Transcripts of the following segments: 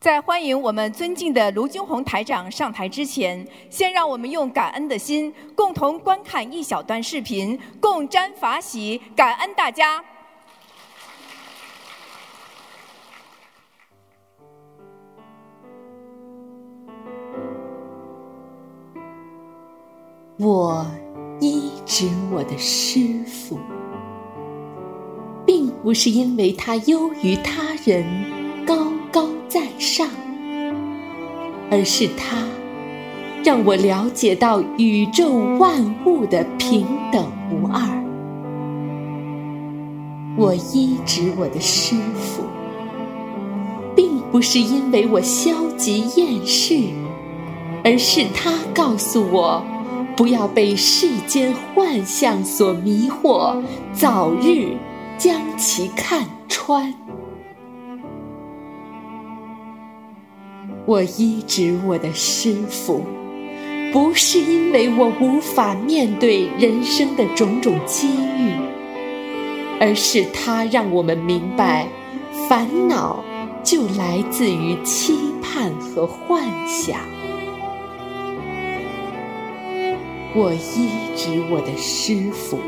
在欢迎我们尊敬的卢军红台长上台之前，先让我们用感恩的心，共同观看一小段视频，共沾法喜，感恩大家。我医治我的师傅，并不是因为他优于他人、高在上，而是他让我了解到宇宙万物的平等无二。我医治我的师傅，并不是因为我消极厌世，而是他告诉我。不要被世间幻象所迷惑，早日将其看穿。我医治我的师傅，不是因为我无法面对人生的种种机遇，而是他让我们明白，烦恼就来自于期盼和幻想。我医治我的师傅，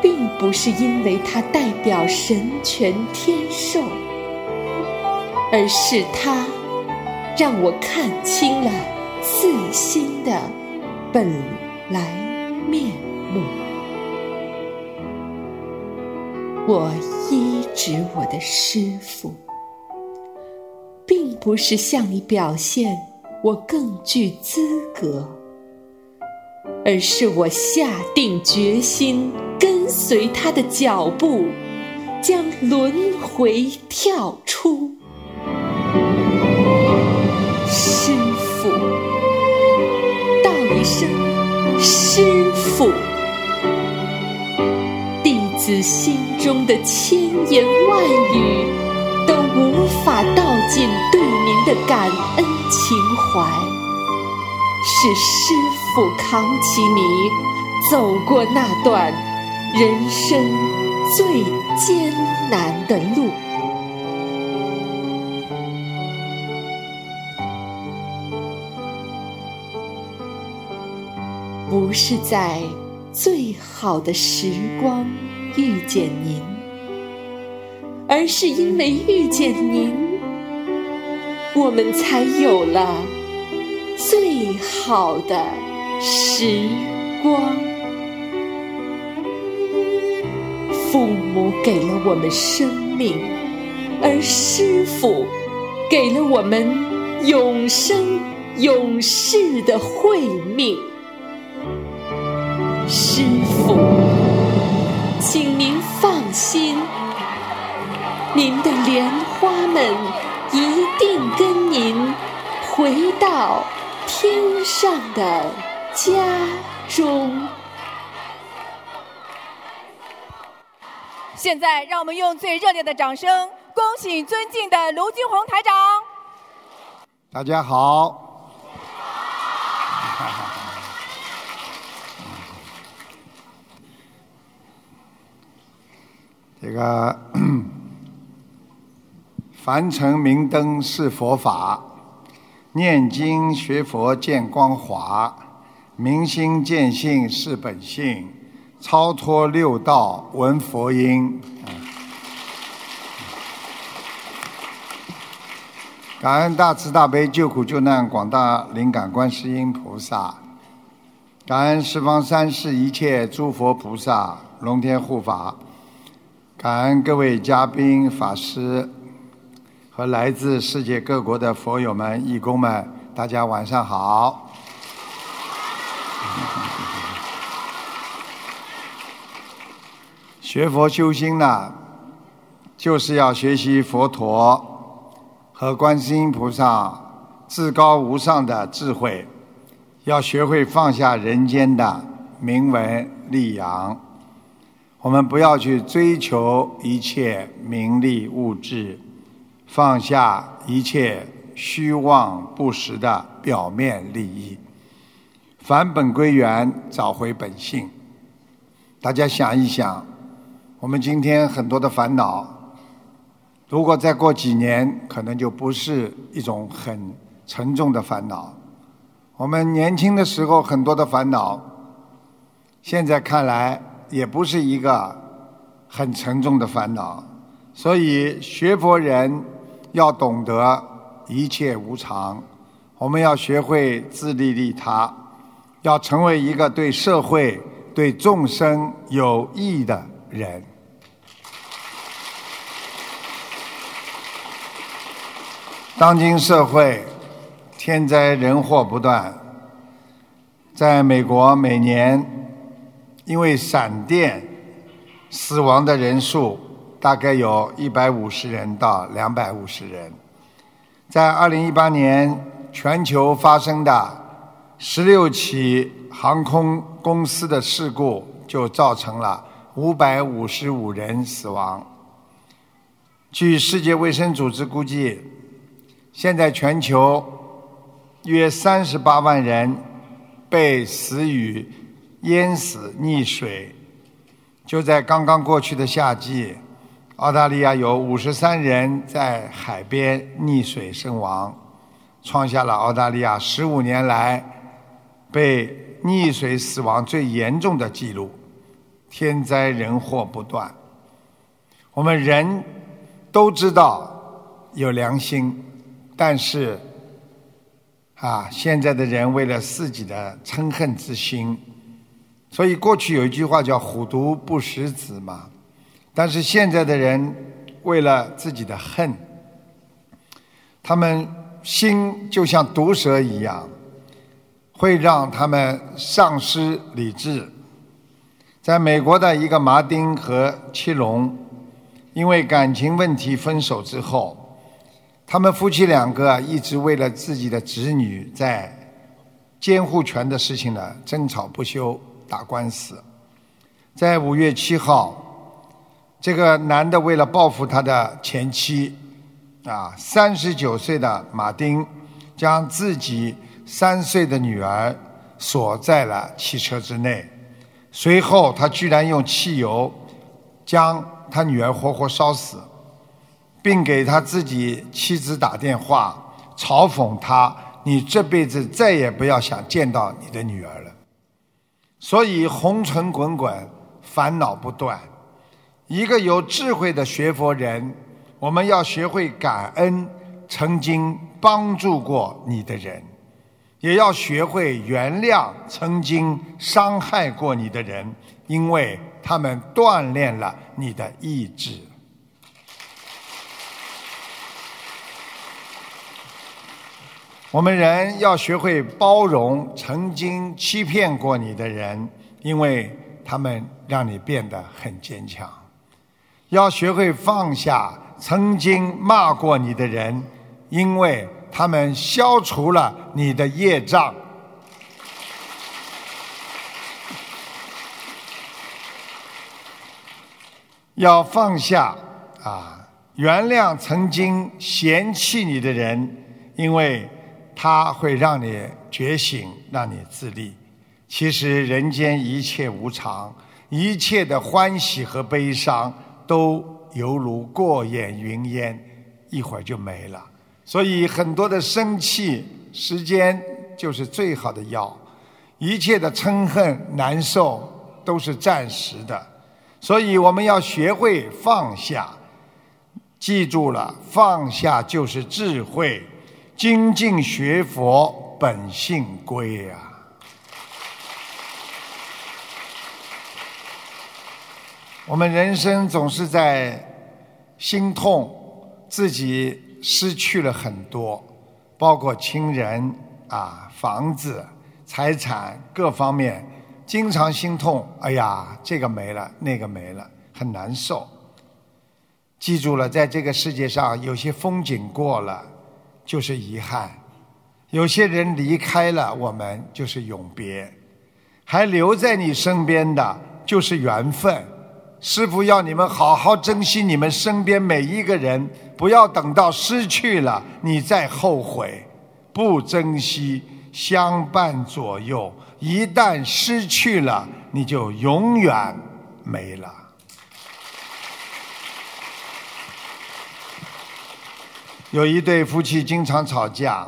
并不是因为他代表神权天授，而是他让我看清了自心的本来面目。我医治我的师傅，并不是向你表现我更具资格。而是我下定决心跟随他的脚步，将轮回跳出。一声师傅，弟子心中的千言万语都无法道尽对您的感恩情怀。是师傅扛起你走过那段人生最艰难的路，不是在最好的时光遇见您，而是因为遇见您，我们才有了。最好的时光，父母给了我们生命，而师傅给了我们永生永世的慧命。师傅，请您放心，您的莲花们一定跟您回到。天上的家中。现在，让我们用最热烈的掌声，恭喜尊敬的卢金红台长。大家好。这个 凡尘明灯是佛法。念经学佛见光华，明心见性是本性，超脱六道闻佛音。感恩大慈大悲救苦救难广大灵感观世音菩萨，感恩十方三世一切诸佛菩萨龙天护法，感恩各位嘉宾法师。和来自世界各国的佛友们、义工们，大家晚上好。学佛修心呢，就是要学习佛陀和观世音菩萨至高无上的智慧，要学会放下人间的名闻利养，我们不要去追求一切名利物质。放下一切虚妄不实的表面利益，返本归元，找回本性。大家想一想，我们今天很多的烦恼，如果再过几年，可能就不是一种很沉重的烦恼。我们年轻的时候很多的烦恼，现在看来也不是一个很沉重的烦恼。所以学佛人要懂得一切无常，我们要学会自利利他，要成为一个对社会、对众生有益的人。当今社会，天灾人祸不断。在美国，每年因为闪电死亡的人数大概有一百五十人到两百五十人。在二零一八年，全球发生的十六起航空公司的事故，就造成了五百五十五人死亡。据世界卫生组织估计。现在全球约三十八万人被死于淹死、溺水。就在刚刚过去的夏季，澳大利亚有五十三人在海边溺水身亡，创下了澳大利亚十五年来被溺水死亡最严重的记录。天灾人祸不断，我们人都知道有良心。但是，啊，现在的人为了自己的嗔恨之心，所以过去有一句话叫“虎毒不食子”嘛。但是现在的人为了自己的恨，他们心就像毒蛇一样，会让他们丧失理智。在美国的一个马丁和七龙，因为感情问题分手之后。他们夫妻两个一直为了自己的子女在监护权的事情呢争吵不休，打官司。在五月七号，这个男的为了报复他的前妻，啊，三十九岁的马丁将自己三岁的女儿锁在了汽车之内，随后他居然用汽油将他女儿活活烧死。并给他自己妻子打电话，嘲讽他：“你这辈子再也不要想见到你的女儿了。”所以红尘滚滚，烦恼不断。一个有智慧的学佛人，我们要学会感恩曾经帮助过你的人，也要学会原谅曾经伤害过你的人，因为他们锻炼了你的意志。我们人要学会包容曾经欺骗过你的人，因为他们让你变得很坚强；要学会放下曾经骂过你的人，因为他们消除了你的业障；要放下啊，原谅曾经嫌弃你的人，因为。它会让你觉醒，让你自立。其实人间一切无常，一切的欢喜和悲伤都犹如过眼云烟，一会儿就没了。所以很多的生气，时间就是最好的药。一切的嗔恨、难受都是暂时的。所以我们要学会放下，记住了，放下就是智慧。精进学佛，本性归呀。我们人生总是在心痛，自己失去了很多，包括亲人啊、房子、财产各方面，经常心痛。哎呀，这个没了，那个没了，很难受。记住了，在这个世界上，有些风景过了。就是遗憾，有些人离开了我们，就是永别；还留在你身边的，就是缘分。师傅要你们好好珍惜你们身边每一个人，不要等到失去了你再后悔。不珍惜，相伴左右；一旦失去了，你就永远没了。有一对夫妻经常吵架，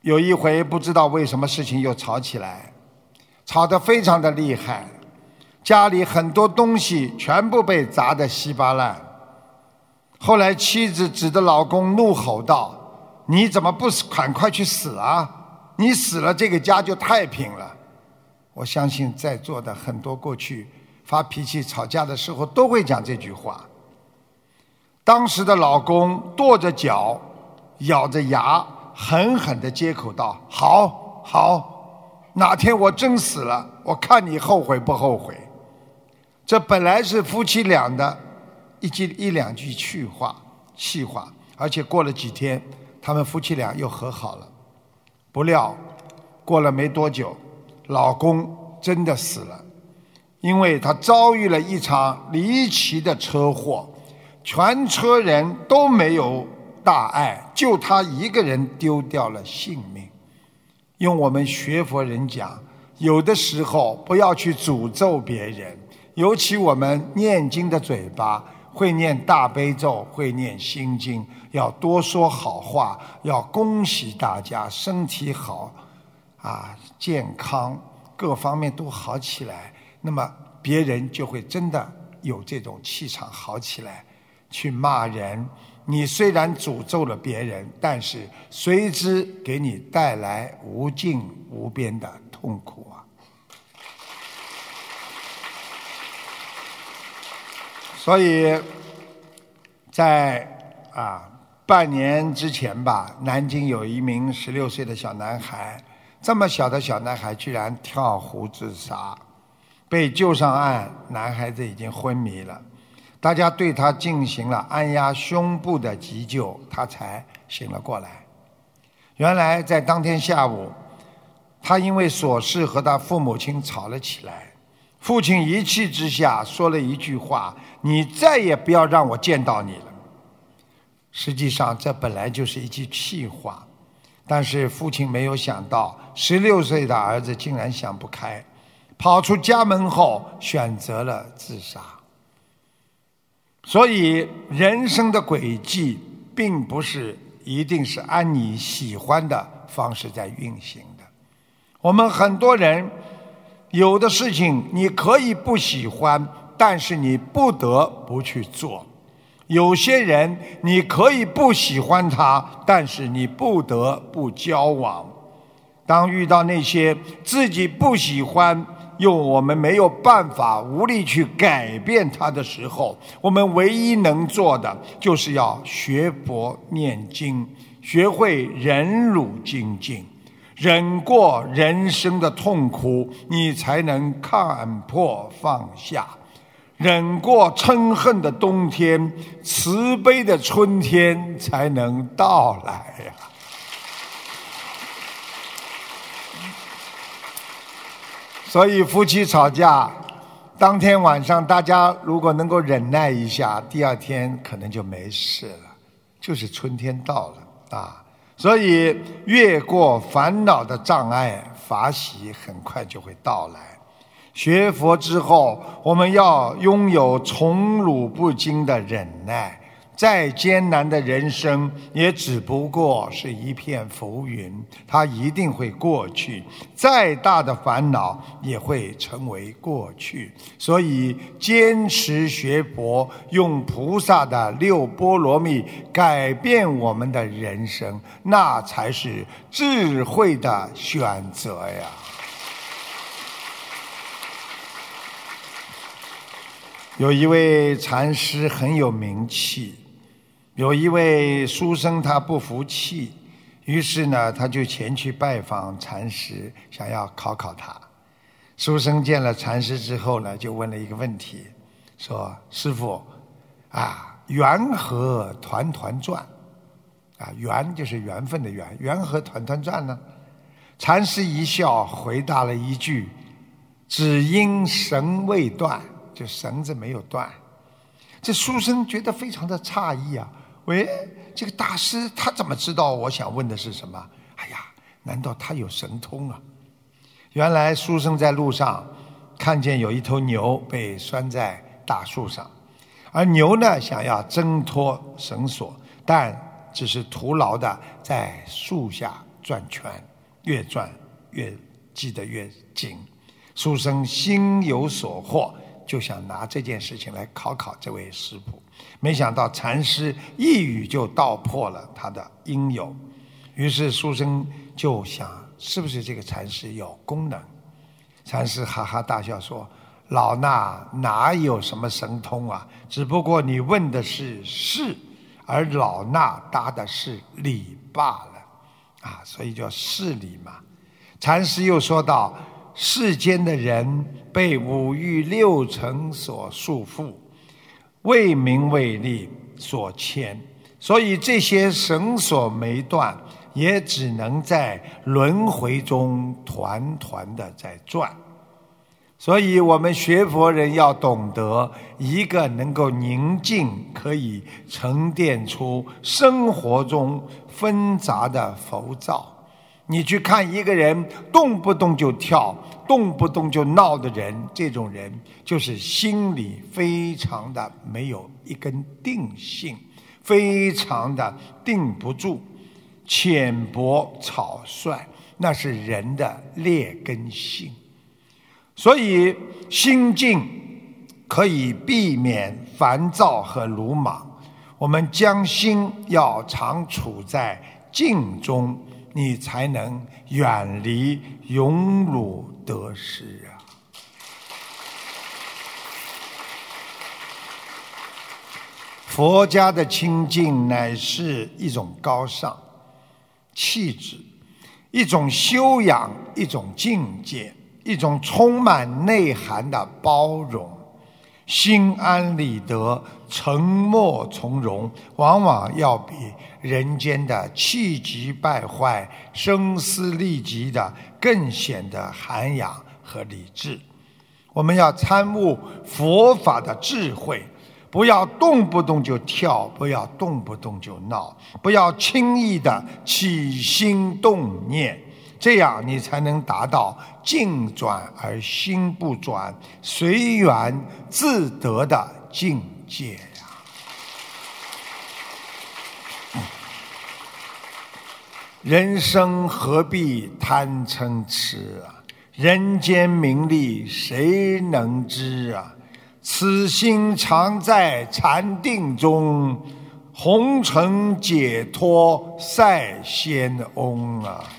有一回不知道为什么事情又吵起来，吵得非常的厉害，家里很多东西全部被砸得稀巴烂。后来妻子指着老公怒吼道：“你怎么不死赶快去死啊？你死了这个家就太平了。”我相信在座的很多过去发脾气吵架的时候都会讲这句话。当时的老公跺着脚，咬着牙，狠狠地接口道：“好，好，哪天我真死了，我看你后悔不后悔。”这本来是夫妻俩的一句一两句趣话，气话，而且过了几天，他们夫妻俩又和好了。不料，过了没多久，老公真的死了，因为他遭遇了一场离奇的车祸。全车人都没有大碍，就他一个人丢掉了性命。用我们学佛人讲，有的时候不要去诅咒别人，尤其我们念经的嘴巴会念大悲咒，会念心经，要多说好话，要恭喜大家身体好，啊，健康各方面都好起来，那么别人就会真的有这种气场好起来。去骂人，你虽然诅咒了别人，但是随之给你带来无尽无边的痛苦啊！所以，在啊半年之前吧，南京有一名十六岁的小男孩，这么小的小男孩居然跳湖自杀，被救上岸，男孩子已经昏迷了。大家对他进行了按压胸部的急救，他才醒了过来。原来在当天下午，他因为琐事和他父母亲吵了起来。父亲一气之下说了一句话：“你再也不要让我见到你了。”实际上，这本来就是一句气话，但是父亲没有想到，十六岁的儿子竟然想不开，跑出家门后选择了自杀。所以，人生的轨迹并不是一定是按你喜欢的方式在运行的。我们很多人有的事情你可以不喜欢，但是你不得不去做；有些人你可以不喜欢他，但是你不得不交往。当遇到那些自己不喜欢，用我们没有办法、无力去改变它的时候，我们唯一能做的，就是要学佛念经，学会忍辱精进，忍过人生的痛苦，你才能看破放下；忍过嗔恨的冬天，慈悲的春天才能到来呀。所以夫妻吵架，当天晚上大家如果能够忍耐一下，第二天可能就没事了，就是春天到了啊。所以越过烦恼的障碍，法喜很快就会到来。学佛之后，我们要拥有宠辱不惊的忍耐。再艰难的人生，也只不过是一片浮云，它一定会过去。再大的烦恼，也会成为过去。所以，坚持学佛，用菩萨的六波罗蜜改变我们的人生，那才是智慧的选择呀。有一位禅师很有名气。有一位书生，他不服气，于是呢，他就前去拜访禅师，想要考考他。书生见了禅师之后呢，就问了一个问题，说：“师傅，啊，缘何团团转？啊，缘就是缘分的缘，缘何团团转呢？”禅师一笑，回答了一句：“只因绳未断，就绳子没有断。”这书生觉得非常的诧异啊。喂，这个大师他怎么知道我想问的是什么？哎呀，难道他有神通啊？原来书生在路上看见有一头牛被拴在大树上，而牛呢想要挣脱绳索，但只是徒劳的在树下转圈，越转越系得越紧。书生心有所获，就想拿这件事情来考考这位师傅。没想到禅师一语就道破了他的因由，于是书生就想：是不是这个禅师有功能？禅师哈哈大笑说：“老衲哪有什么神通啊？只不过你问的是事，而老衲答的是理罢了。啊，所以叫事理嘛。”禅师又说道。世间的人被五欲六尘所束缚，为名为利所牵，所以这些绳索没断，也只能在轮回中团团的在转。所以我们学佛人要懂得，一个能够宁静，可以沉淀出生活中纷杂的浮躁。你去看一个人动不动就跳、动不动就闹的人，这种人就是心里非常的没有一根定性，非常的定不住，浅薄草率，那是人的劣根性。所以心静可以避免烦躁和鲁莽，我们将心要常处在静中。你才能远离荣辱得失啊！佛家的清净乃是一种高尚气质，一种修养，一种境界，一种充满内涵的包容。心安理得、沉默从容，往往要比人间的气急败坏、声嘶力竭的更显得涵养和理智。我们要参悟佛法的智慧，不要动不动就跳，不要动不动就闹，不要轻易的起心动念。这样，你才能达到静转而心不转、随缘自得的境界呀！人生何必贪嗔痴啊？人间名利谁能知啊？此心常在禅定中，红尘解脱赛仙翁啊！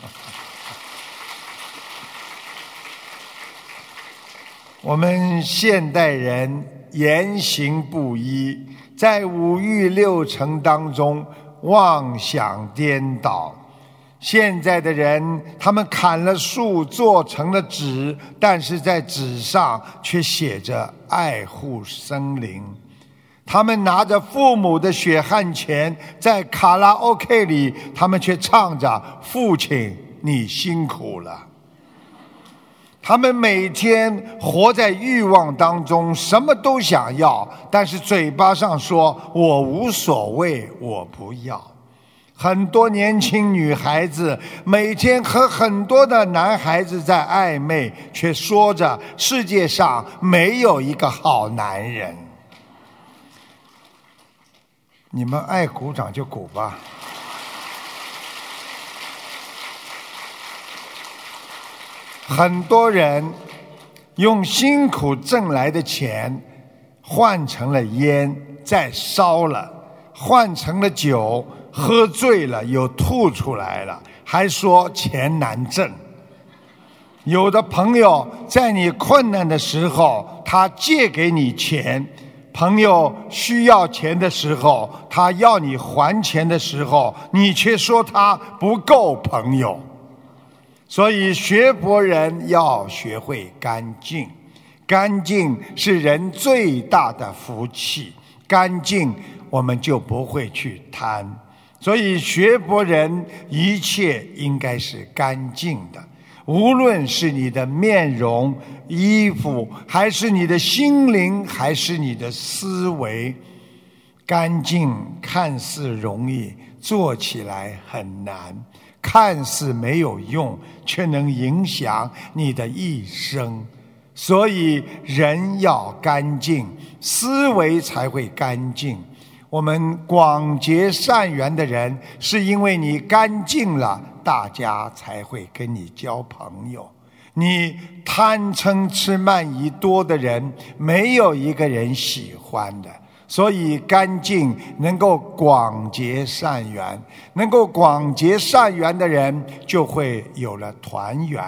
我们现代人言行不一，在五欲六尘当中妄想颠倒。现在的人，他们砍了树做成了纸，但是在纸上却写着爱护森林。他们拿着父母的血汗钱，在卡拉 OK 里，他们却唱着“父亲，你辛苦了”。他们每天活在欲望当中，什么都想要，但是嘴巴上说我无所谓，我不要。很多年轻女孩子每天和很多的男孩子在暧昧，却说着世界上没有一个好男人。你们爱鼓掌就鼓吧。很多人用辛苦挣来的钱换成了烟，再烧了；换成了酒，喝醉了又吐出来了，还说钱难挣。有的朋友在你困难的时候，他借给你钱；朋友需要钱的时候，他要你还钱的时候，你却说他不够朋友。所以，学佛人要学会干净，干净是人最大的福气。干净，我们就不会去贪。所以，学佛人一切应该是干净的，无论是你的面容、衣服，还是你的心灵，还是你的思维，干净看似容易，做起来很难。看似没有用，却能影响你的一生。所以人要干净，思维才会干净。我们广结善缘的人，是因为你干净了，大家才会跟你交朋友。你贪嗔痴慢疑多的人，没有一个人喜欢的。所以，干净能够广结善缘，能够广结善缘的人，就会有了团圆。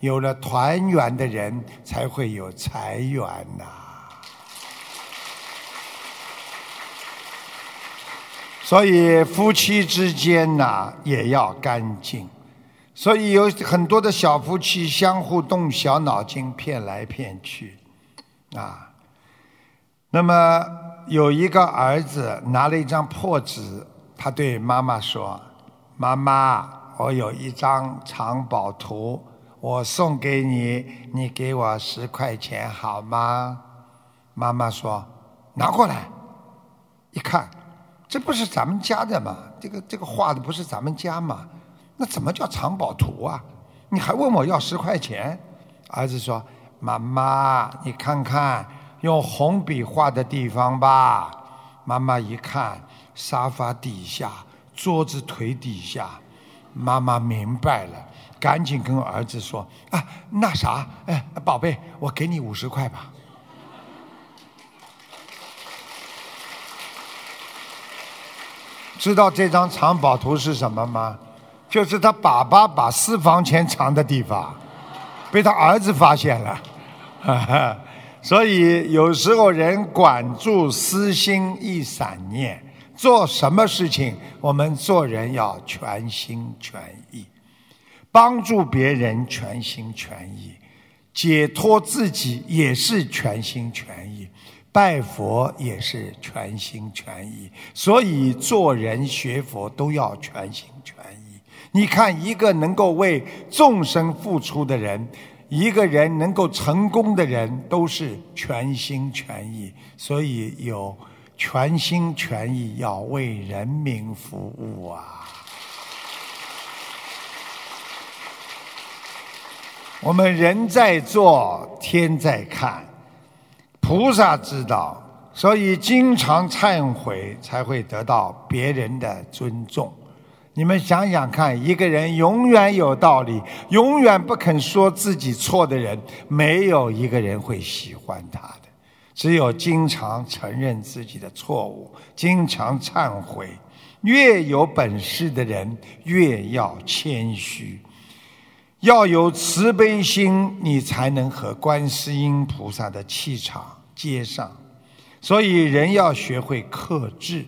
有了团圆的人，才会有财源呐。所以夫妻之间呐，也要干净。所以有很多的小夫妻相互动小脑筋，骗来骗去，啊。那么有一个儿子拿了一张破纸，他对妈妈说：“妈妈，我有一张藏宝图，我送给你，你给我十块钱好吗？”妈妈说：“拿过来。”一看。这不是咱们家的吗？这个这个画的不是咱们家吗？那怎么叫藏宝图啊？你还问我要十块钱？儿子说：“妈妈，你看看用红笔画的地方吧。”妈妈一看，沙发底下、桌子腿底下，妈妈明白了，赶紧跟儿子说：“啊，那啥，哎，宝贝，我给你五十块吧。”知道这张藏宝图是什么吗？就是他爸爸把私房钱藏的地方，被他儿子发现了。哈哈所以有时候人管住私心一闪念，做什么事情我们做人要全心全意，帮助别人全心全意，解脱自己也是全心全意。拜佛也是全心全意，所以做人学佛都要全心全意。你看，一个能够为众生付出的人，一个人能够成功的人，都是全心全意。所以有全心全意要为人民服务啊！我们人在做，天在看。菩萨知道，所以经常忏悔，才会得到别人的尊重。你们想想看，一个人永远有道理，永远不肯说自己错的人，没有一个人会喜欢他的。只有经常承认自己的错误，经常忏悔，越有本事的人越要谦虚。要有慈悲心，你才能和观世音菩萨的气场接上。所以，人要学会克制。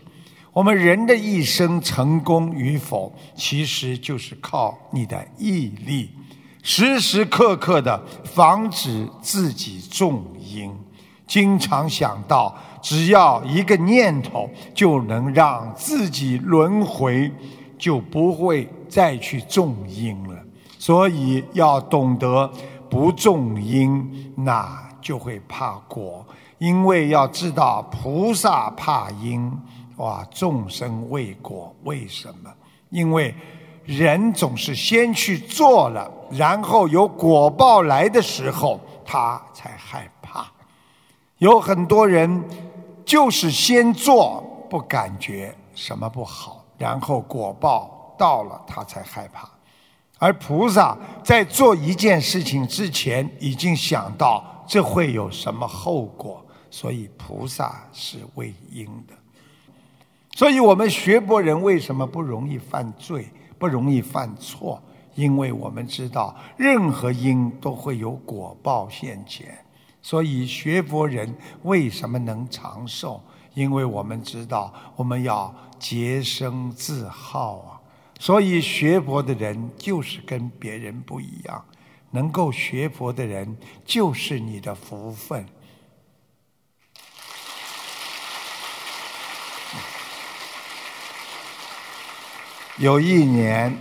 我们人的一生成功与否，其实就是靠你的毅力，时时刻刻的防止自己重因。经常想到，只要一个念头，就能让自己轮回，就不会再去重因了。所以要懂得不种因，那就会怕果。因为要知道菩萨怕因，哇，众生畏果。为什么？因为人总是先去做了，然后有果报来的时候，他才害怕。有很多人就是先做，不感觉什么不好，然后果报到了，他才害怕。而菩萨在做一件事情之前，已经想到这会有什么后果，所以菩萨是为因的。所以我们学佛人为什么不容易犯罪、不容易犯错？因为我们知道任何因都会有果报现前。所以学佛人为什么能长寿？因为我们知道我们要洁身自好啊。所以学佛的人就是跟别人不一样，能够学佛的人就是你的福分。有一年，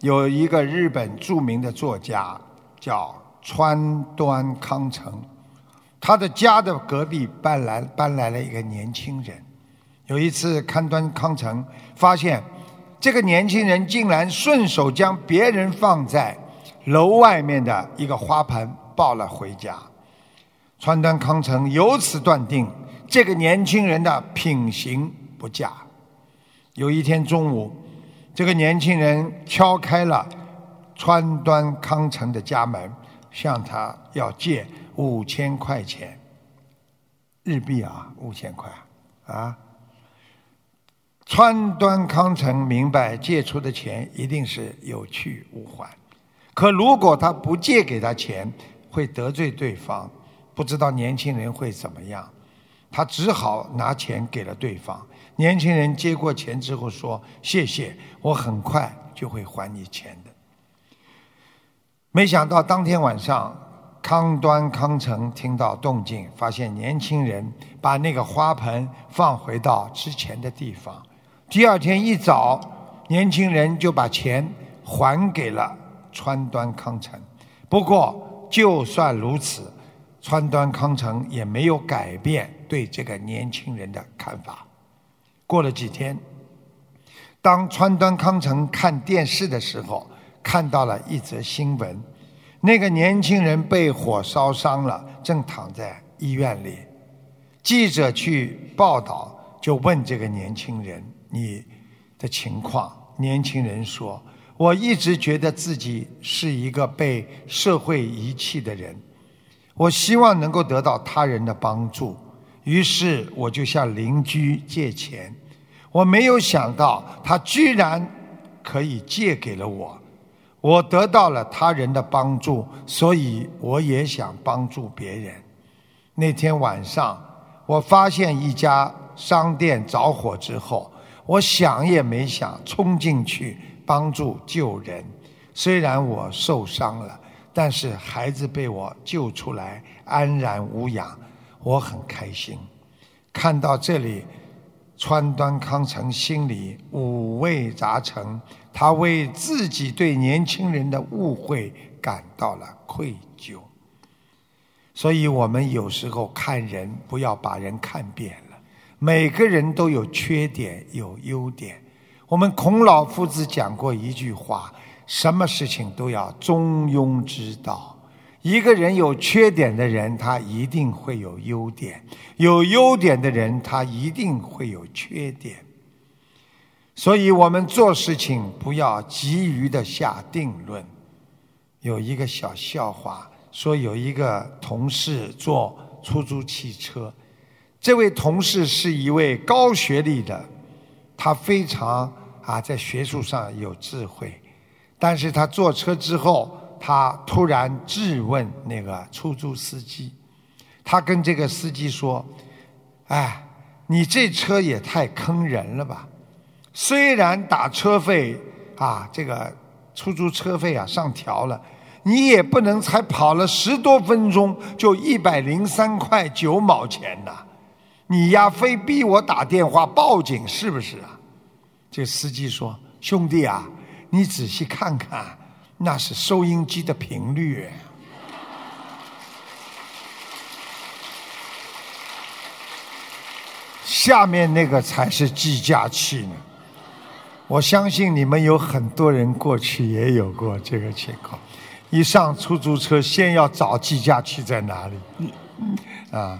有一个日本著名的作家叫川端康成，他的家的隔壁搬来搬来了一个年轻人。有一次，川端康成发现。这个年轻人竟然顺手将别人放在楼外面的一个花盆抱了回家。川端康成由此断定，这个年轻人的品行不佳。有一天中午，这个年轻人敲开了川端康成的家门，向他要借五千块钱日币啊，五千块啊。川端康成明白借出的钱一定是有去无还，可如果他不借给他钱，会得罪对方，不知道年轻人会怎么样。他只好拿钱给了对方。年轻人接过钱之后说：“谢谢，我很快就会还你钱的。”没想到当天晚上，康端康成听到动静，发现年轻人把那个花盆放回到之前的地方。第二天一早，年轻人就把钱还给了川端康成。不过，就算如此，川端康成也没有改变对这个年轻人的看法。过了几天，当川端康成看电视的时候，看到了一则新闻：那个年轻人被火烧伤了，正躺在医院里。记者去报道，就问这个年轻人。你的情况，年轻人说：“我一直觉得自己是一个被社会遗弃的人，我希望能够得到他人的帮助，于是我就向邻居借钱。我没有想到他居然可以借给了我，我得到了他人的帮助，所以我也想帮助别人。那天晚上，我发现一家商店着火之后。”我想也没想，冲进去帮助救人。虽然我受伤了，但是孩子被我救出来，安然无恙，我很开心。看到这里，川端康成心里五味杂陈，他为自己对年轻人的误会感到了愧疚。所以我们有时候看人，不要把人看扁了。每个人都有缺点，有优点。我们孔老夫子讲过一句话：什么事情都要中庸之道。一个人有缺点的人，他一定会有优点；有优点的人，他一定会有缺点。所以我们做事情不要急于的下定论。有一个小笑话，说有一个同事坐出租汽车。这位同事是一位高学历的，他非常啊在学术上有智慧，但是他坐车之后，他突然质问那个出租司机，他跟这个司机说：“哎，你这车也太坑人了吧！虽然打车费啊，这个出租车费啊上调了，你也不能才跑了十多分钟就一百零三块九毛钱呐。”你呀，非逼我打电话报警是不是啊？这司机说：“兄弟啊，你仔细看看，那是收音机的频率。下面那个才是计价器呢。我相信你们有很多人过去也有过这个情况，一上出租车先要找计价器在哪里，啊。”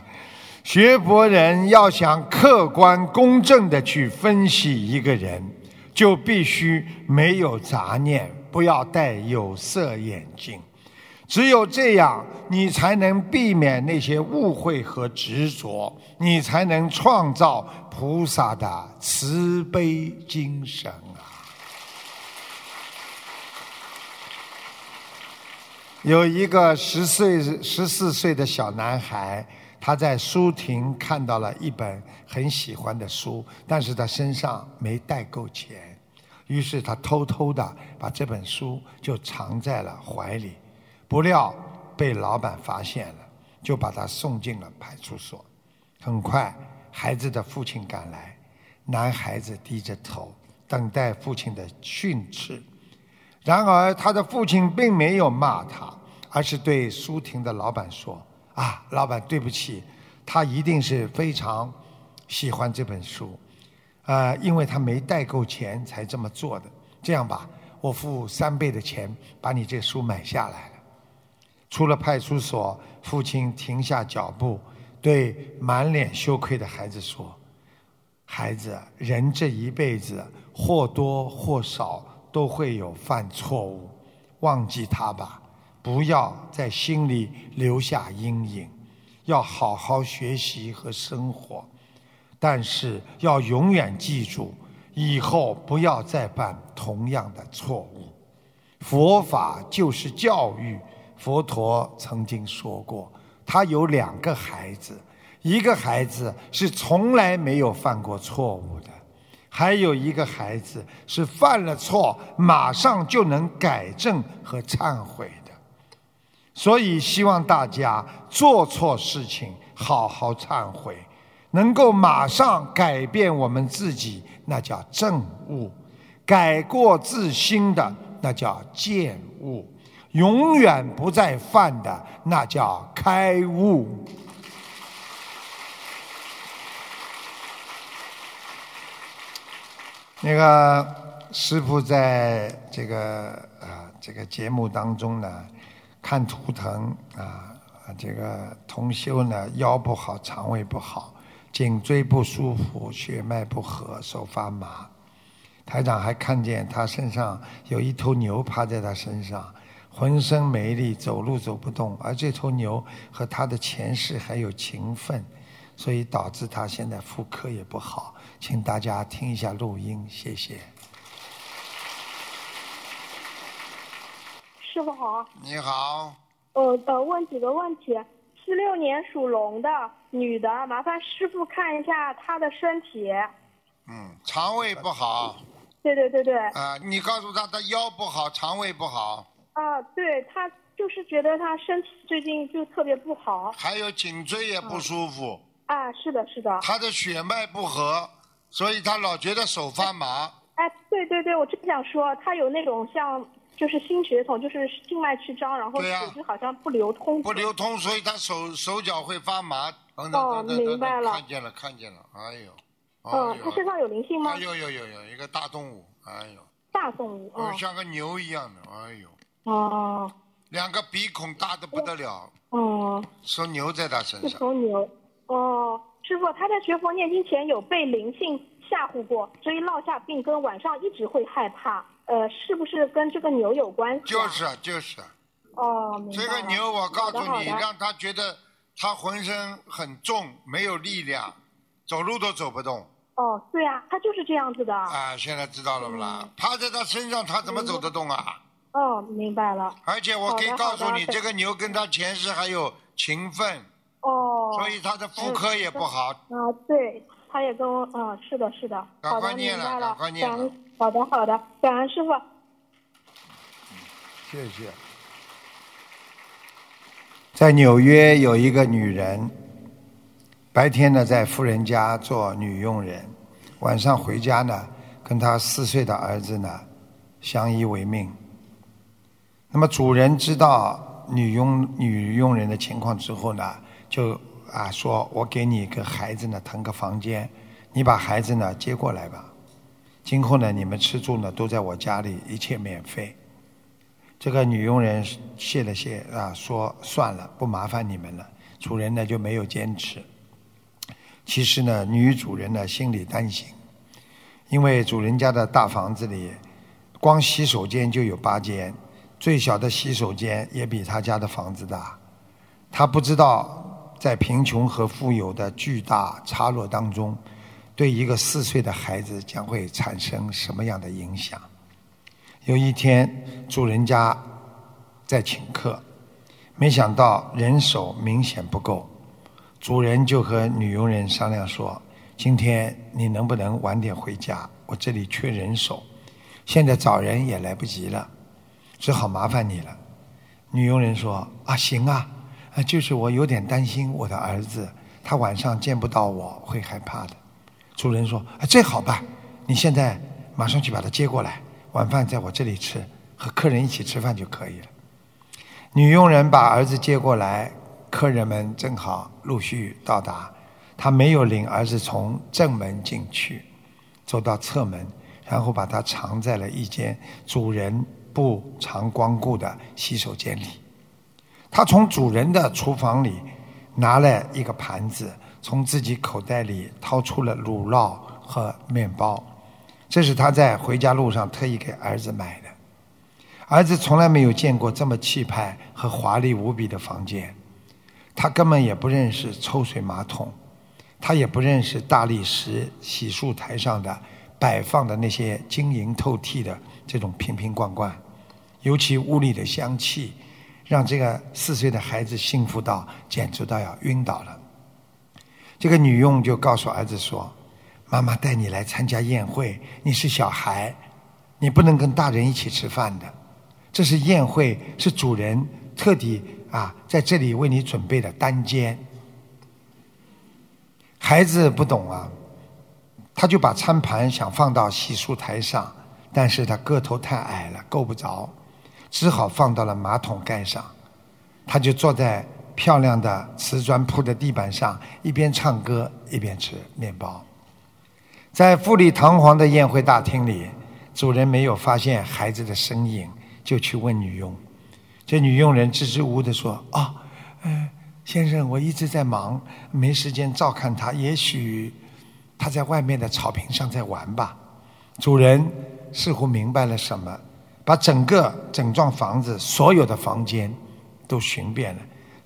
学博人要想客观公正的去分析一个人，就必须没有杂念，不要戴有色眼镜。只有这样，你才能避免那些误会和执着，你才能创造菩萨的慈悲精神啊！有一个十岁、十四岁的小男孩。他在书亭看到了一本很喜欢的书，但是他身上没带够钱，于是他偷偷的把这本书就藏在了怀里，不料被老板发现了，就把他送进了派出所。很快，孩子的父亲赶来，男孩子低着头等待父亲的训斥，然而他的父亲并没有骂他，而是对书亭的老板说。啊，老板，对不起，他一定是非常喜欢这本书，呃，因为他没带够钱才这么做的。这样吧，我付三倍的钱把你这书买下来了。出了派出所，父亲停下脚步，对满脸羞愧的孩子说：“孩子，人这一辈子或多或少都会有犯错误，忘记他吧，不要在心里留下阴影，要好好学习和生活，但是要永远记住，以后不要再犯同样的错误。佛法就是教育，佛陀曾经说过，他有两个孩子。一个孩子是从来没有犯过错误的，还有一个孩子是犯了错马上就能改正和忏悔的。所以希望大家做错事情好好忏悔，能够马上改变我们自己，那叫正悟；改过自新的那叫见悟；永远不再犯的那叫开悟。那个师傅在这个啊这个节目当中呢，看图腾啊，这个同修呢腰不好，肠胃不好，颈椎不舒服，血脉不和，手发麻。台长还看见他身上有一头牛趴在他身上，浑身没力，走路走不动，而这头牛和他的前世还有情分，所以导致他现在妇科也不好。请大家听一下录音，谢谢。师傅好。你好。呃呃，问几个问题。四六年属龙的女的，麻烦师傅看一下她的身体。嗯，肠胃不好。对对对对。啊，你告诉她，她腰不好，肠胃不好。啊，对她就是觉得她身体最近就特别不好。还有颈椎也不舒服。啊，是的，是的。她的血脉不和。所以她老觉得手发麻。哎，对对对，我真想说，她有那种像就是心血统，就是静脉曲张，然后血就好像不流通。不流通，所以他手手脚会发麻。哦，明白了。看见了，看见了，哎呦。哦，他身上有灵性吗？有有有有一个大动物，哎呦。大动物啊。像个牛一样的，哎呦。哦。两个鼻孔大的不得了。哦。说牛在他身上。说牛。哦。师傅，他在学佛念经前有被灵性吓唬过，所以落下病根，晚上一直会害怕。呃，是不是跟这个牛有关系？就是啊就是啊。哦，这个牛，我告诉你，让他觉得他浑身很重，没有力量，走路都走不动。哦，对啊，他就是这样子的。啊，现在知道了不啦？趴在他身上，他怎么走得动啊？哦，明白了。而且我可以告诉你，这个牛跟他前世还有情分。哦，所以他的妇科也不好。啊，对，他也跟我，嗯，是的，是的。好的，明白了。感恩，好的，好的，感恩师傅。谢谢。在纽约有一个女人，白天呢在富人家做女佣人，晚上回家呢跟她四岁的儿子呢相依为命。那么主人知道女佣女佣人的情况之后呢？就啊，说我给你个孩子呢，腾个房间，你把孩子呢接过来吧。今后呢，你们吃住呢都在我家里，一切免费。这个女佣人谢了谢啊，说算了，不麻烦你们了。主人呢就没有坚持。其实呢，女主人呢心里担心，因为主人家的大房子里，光洗手间就有八间，最小的洗手间也比他家的房子大。他不知道。在贫穷和富有的巨大差落当中，对一个四岁的孩子将会产生什么样的影响？有一天，主人家在请客，没想到人手明显不够，主人就和女佣人商量说：“今天你能不能晚点回家？我这里缺人手，现在找人也来不及了，只好麻烦你了。”女佣人说：“啊，行啊。”啊，就是我有点担心我的儿子，他晚上见不到我会害怕的。主人说：“啊，这好办，你现在马上去把他接过来，晚饭在我这里吃，和客人一起吃饭就可以了。”女佣人把儿子接过来，客人们正好陆续到达，他没有领儿子从正门进去，走到侧门，然后把他藏在了一间主人不常光顾的洗手间里。他从主人的厨房里拿了一个盘子，从自己口袋里掏出了乳酪和面包，这是他在回家路上特意给儿子买的。儿子从来没有见过这么气派和华丽无比的房间，他根本也不认识抽水马桶，他也不认识大理石洗漱台上的摆放的那些晶莹透剔的这种瓶瓶罐罐，尤其屋里的香气，让这个四岁的孩子幸福到简直到要晕倒了。这个女佣就告诉儿子说：“妈妈带你来参加宴会，你是小孩，你不能跟大人一起吃饭的。这是宴会，是主人特地啊在这里为你准备的单间。”孩子不懂啊，他就把餐盘想放到洗漱台上，但是他个头太矮了，够不着，只好放到了马桶盖上。他就坐在。漂亮的瓷砖铺的地板上，一边唱歌一边吃面包。在富丽堂皇的宴会大厅里，主人没有发现孩子的身影，就去问女佣。这女佣人支支吾吾地说：“啊，嗯，先生，我一直在忙，没时间照看他。也许他在外面的草坪上在玩吧。”主人似乎明白了什么，把整个整幢房子所有的房间都寻遍了。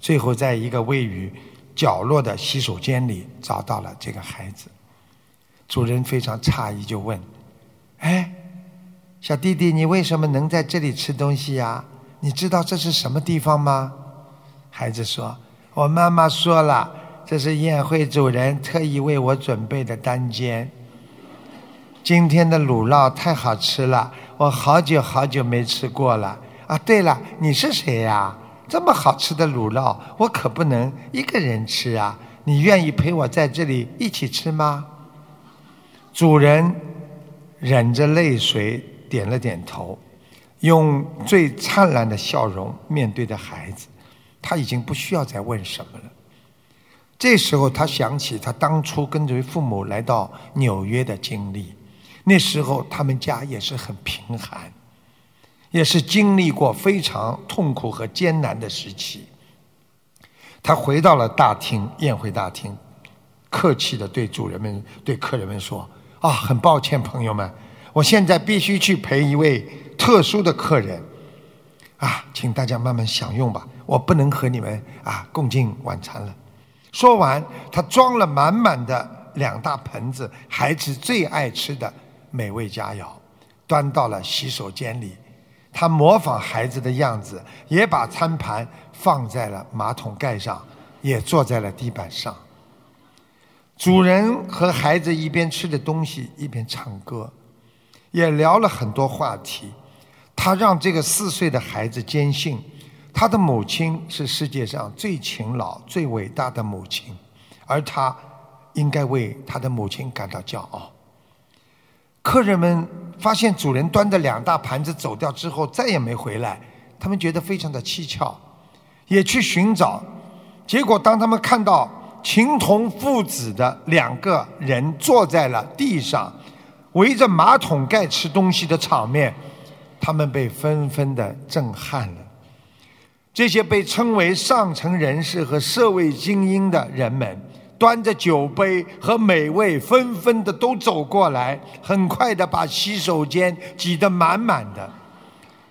最后，在一个位于角落的洗手间里找到了这个孩子。主人非常诧异，就问：“哎，小弟弟，你为什么能在这里吃东西呀？你知道这是什么地方吗？”孩子说：“我妈妈说了，这是宴会主人特意为我准备的单间。今天的卤酪太好吃了，我好久好久没吃过了。啊，对了，你是谁呀？”这么好吃的卤酪，我可不能一个人吃啊！你愿意陪我在这里一起吃吗？主人忍着泪水点了点头，用最灿烂的笑容面对着孩子。他已经不需要再问什么了。这时候，他想起他当初跟随父母来到纽约的经历，那时候他们家也是很贫寒。也是经历过非常痛苦和艰难的时期。他回到了大厅，宴会大厅，客气的对主人们、对客人们说：“啊，很抱歉，朋友们，我现在必须去陪一位特殊的客人，啊，请大家慢慢享用吧，我不能和你们啊共进晚餐了。”说完，他装了满满的两大盆子孩子最爱吃的美味佳肴，端到了洗手间里。他模仿孩子的样子，也把餐盘放在了马桶盖上，也坐在了地板上。主人和孩子一边吃着东西，一边唱歌，也聊了很多话题。他让这个四岁的孩子坚信，他的母亲是世界上最勤劳、最伟大的母亲，而他应该为他的母亲感到骄傲。客人们发现主人端着两大盘子走掉之后再也没回来，他们觉得非常的蹊跷，也去寻找。结果当他们看到情同父子的两个人坐在了地上，围着马桶盖吃东西的场面，他们被纷纷的震撼了。这些被称为上层人士和社会精英的人们。端着酒杯和美味，纷纷的都走过来，很快的把洗手间挤得满满的。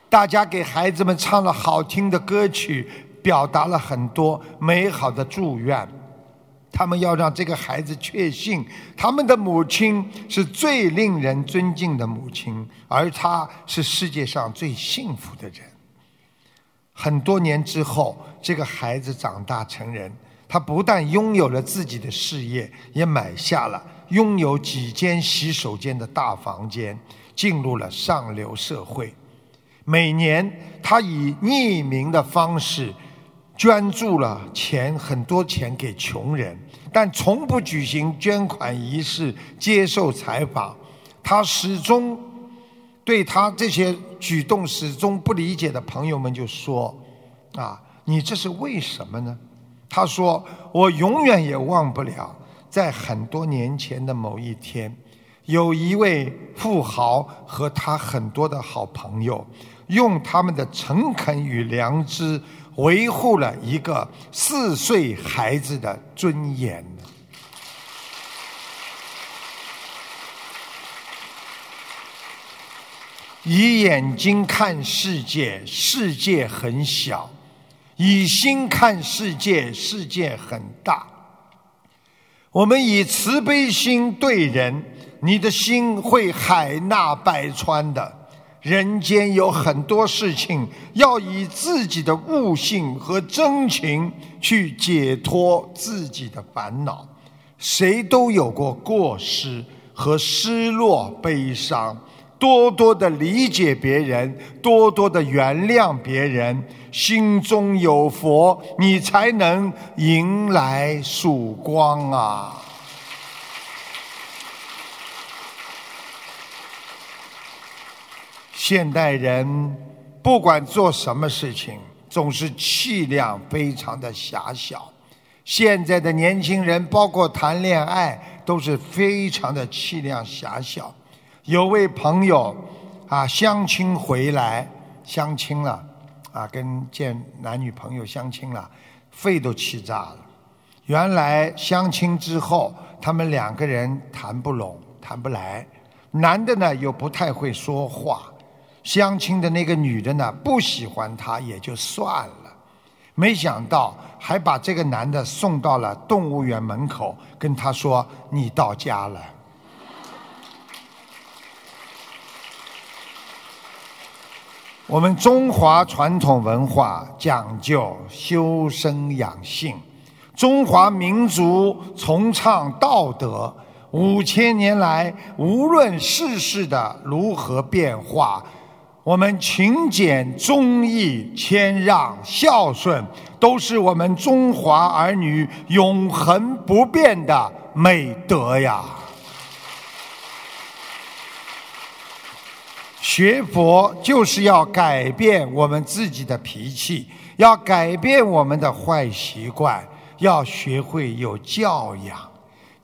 大家给孩子们唱了好听的歌曲，表达了很多美好的祝愿。他们要让这个孩子确信，他们的母亲是最令人尊敬的母亲，而他是世界上最幸福的人。很多年之后，这个孩子长大成人。他不但拥有了自己的事业，也买下了拥有几间洗手间的大房间，进入了上流社会。每年，他以匿名的方式捐助了钱，很多钱给穷人，但从不举行捐款仪式、接受采访。他始终对他这些举动始终不理解的朋友们就说：“啊，你这是为什么呢？”他说我永远也忘不了在很多年前的某一天有一位富豪和他很多的好朋友用他们的诚恳与良知维护了一个四岁孩子的尊严。以眼睛看世界世界很小。以心看世界，世界很大。我们以慈悲心对人，你的心会海纳百川的。人间有很多事情，要以自己的悟性和真情去解脱自己的烦恼。谁都有过过失和失落、悲伤，多多的理解别人，多多的原谅别人，心中有佛，你才能迎来曙光啊！现代人不管做什么事情，总是气量非常的狭小。现在的年轻人，包括谈恋爱，都是非常的气量狭小。有位朋友啊，相亲回来，相亲了，啊，跟见男女朋友相亲了，肺都气炸了。原来相亲之后，他们两个人谈不拢，谈不来。男的呢，又不太会说话。相亲的那个女的呢，不喜欢他也就算了，没想到还把这个男的送到了动物园门口，跟他说：“你到家了。”我们中华传统文化讲究修身养性，中华民族崇尚道德，五千年来无论世事的如何变化。我们勤俭、忠义、谦让、孝顺，都是我们中华儿女永恒不变的美德呀。学佛就是要改变我们自己的脾气，要改变我们的坏习惯，要学会有教养。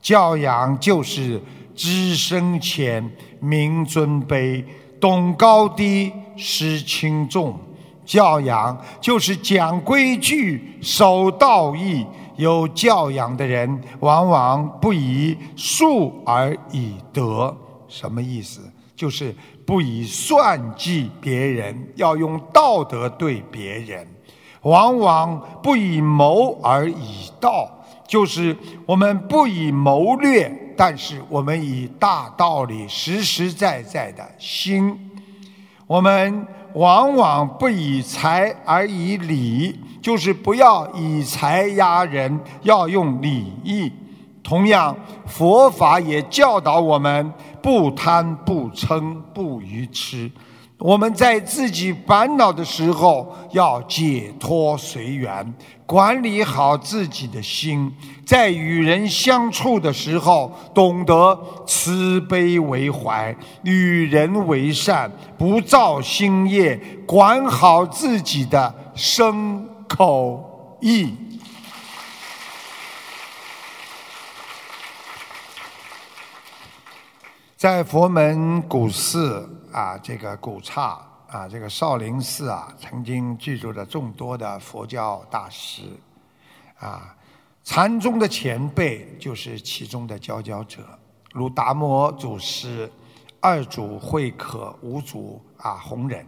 教养就是知深浅、明尊卑。懂高低，识轻重，教养就是讲规矩、守道义。有教养的人，往往不以术而以德。什么意思？就是不以算计别人，要用道德对别人；往往不以谋而以道，就是我们不以谋略。但是我们以大道理、实实在在的心，我们往往不以财而以礼，就是不要以财压人，要用礼义。同样，佛法也教导我们不贪、不嗔、不愚痴。我们在自己烦恼的时候，要解脱随缘，管理好自己的心；在与人相处的时候，懂得慈悲为怀，与人为善，不造新业，管好自己的身口意。在佛门古寺。啊，这个古刹啊，这个少林寺啊，曾经居住着众多的佛教大师，啊，禅宗的前辈就是其中的佼佼者，如达摩祖师、二祖慧可、五祖啊弘忍。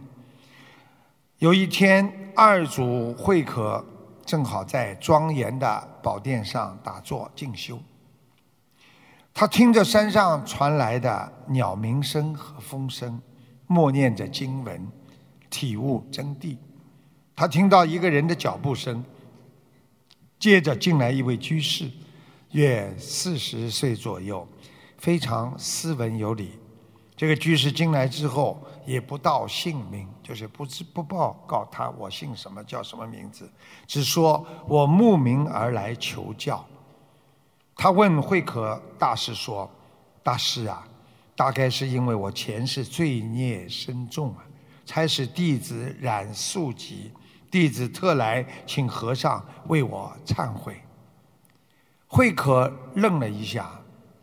有一天，二祖慧可正好在庄严的宝殿上打坐静修，他听着山上传来的鸟鸣声和风声。默念着经文，体悟真谛。他听到一个人的脚步声，接着进来一位居士，约四十岁左右，非常斯文有礼。这个居士进来之后，也不道姓名，就是不知不报告他我姓什么，叫什么名字，只说我慕名而来求教。他问慧可大师说：“大师啊。”大概是因为我前世罪孽深重啊，才使弟子染宿疾。弟子特来请和尚为我忏悔。慧可愣了一下，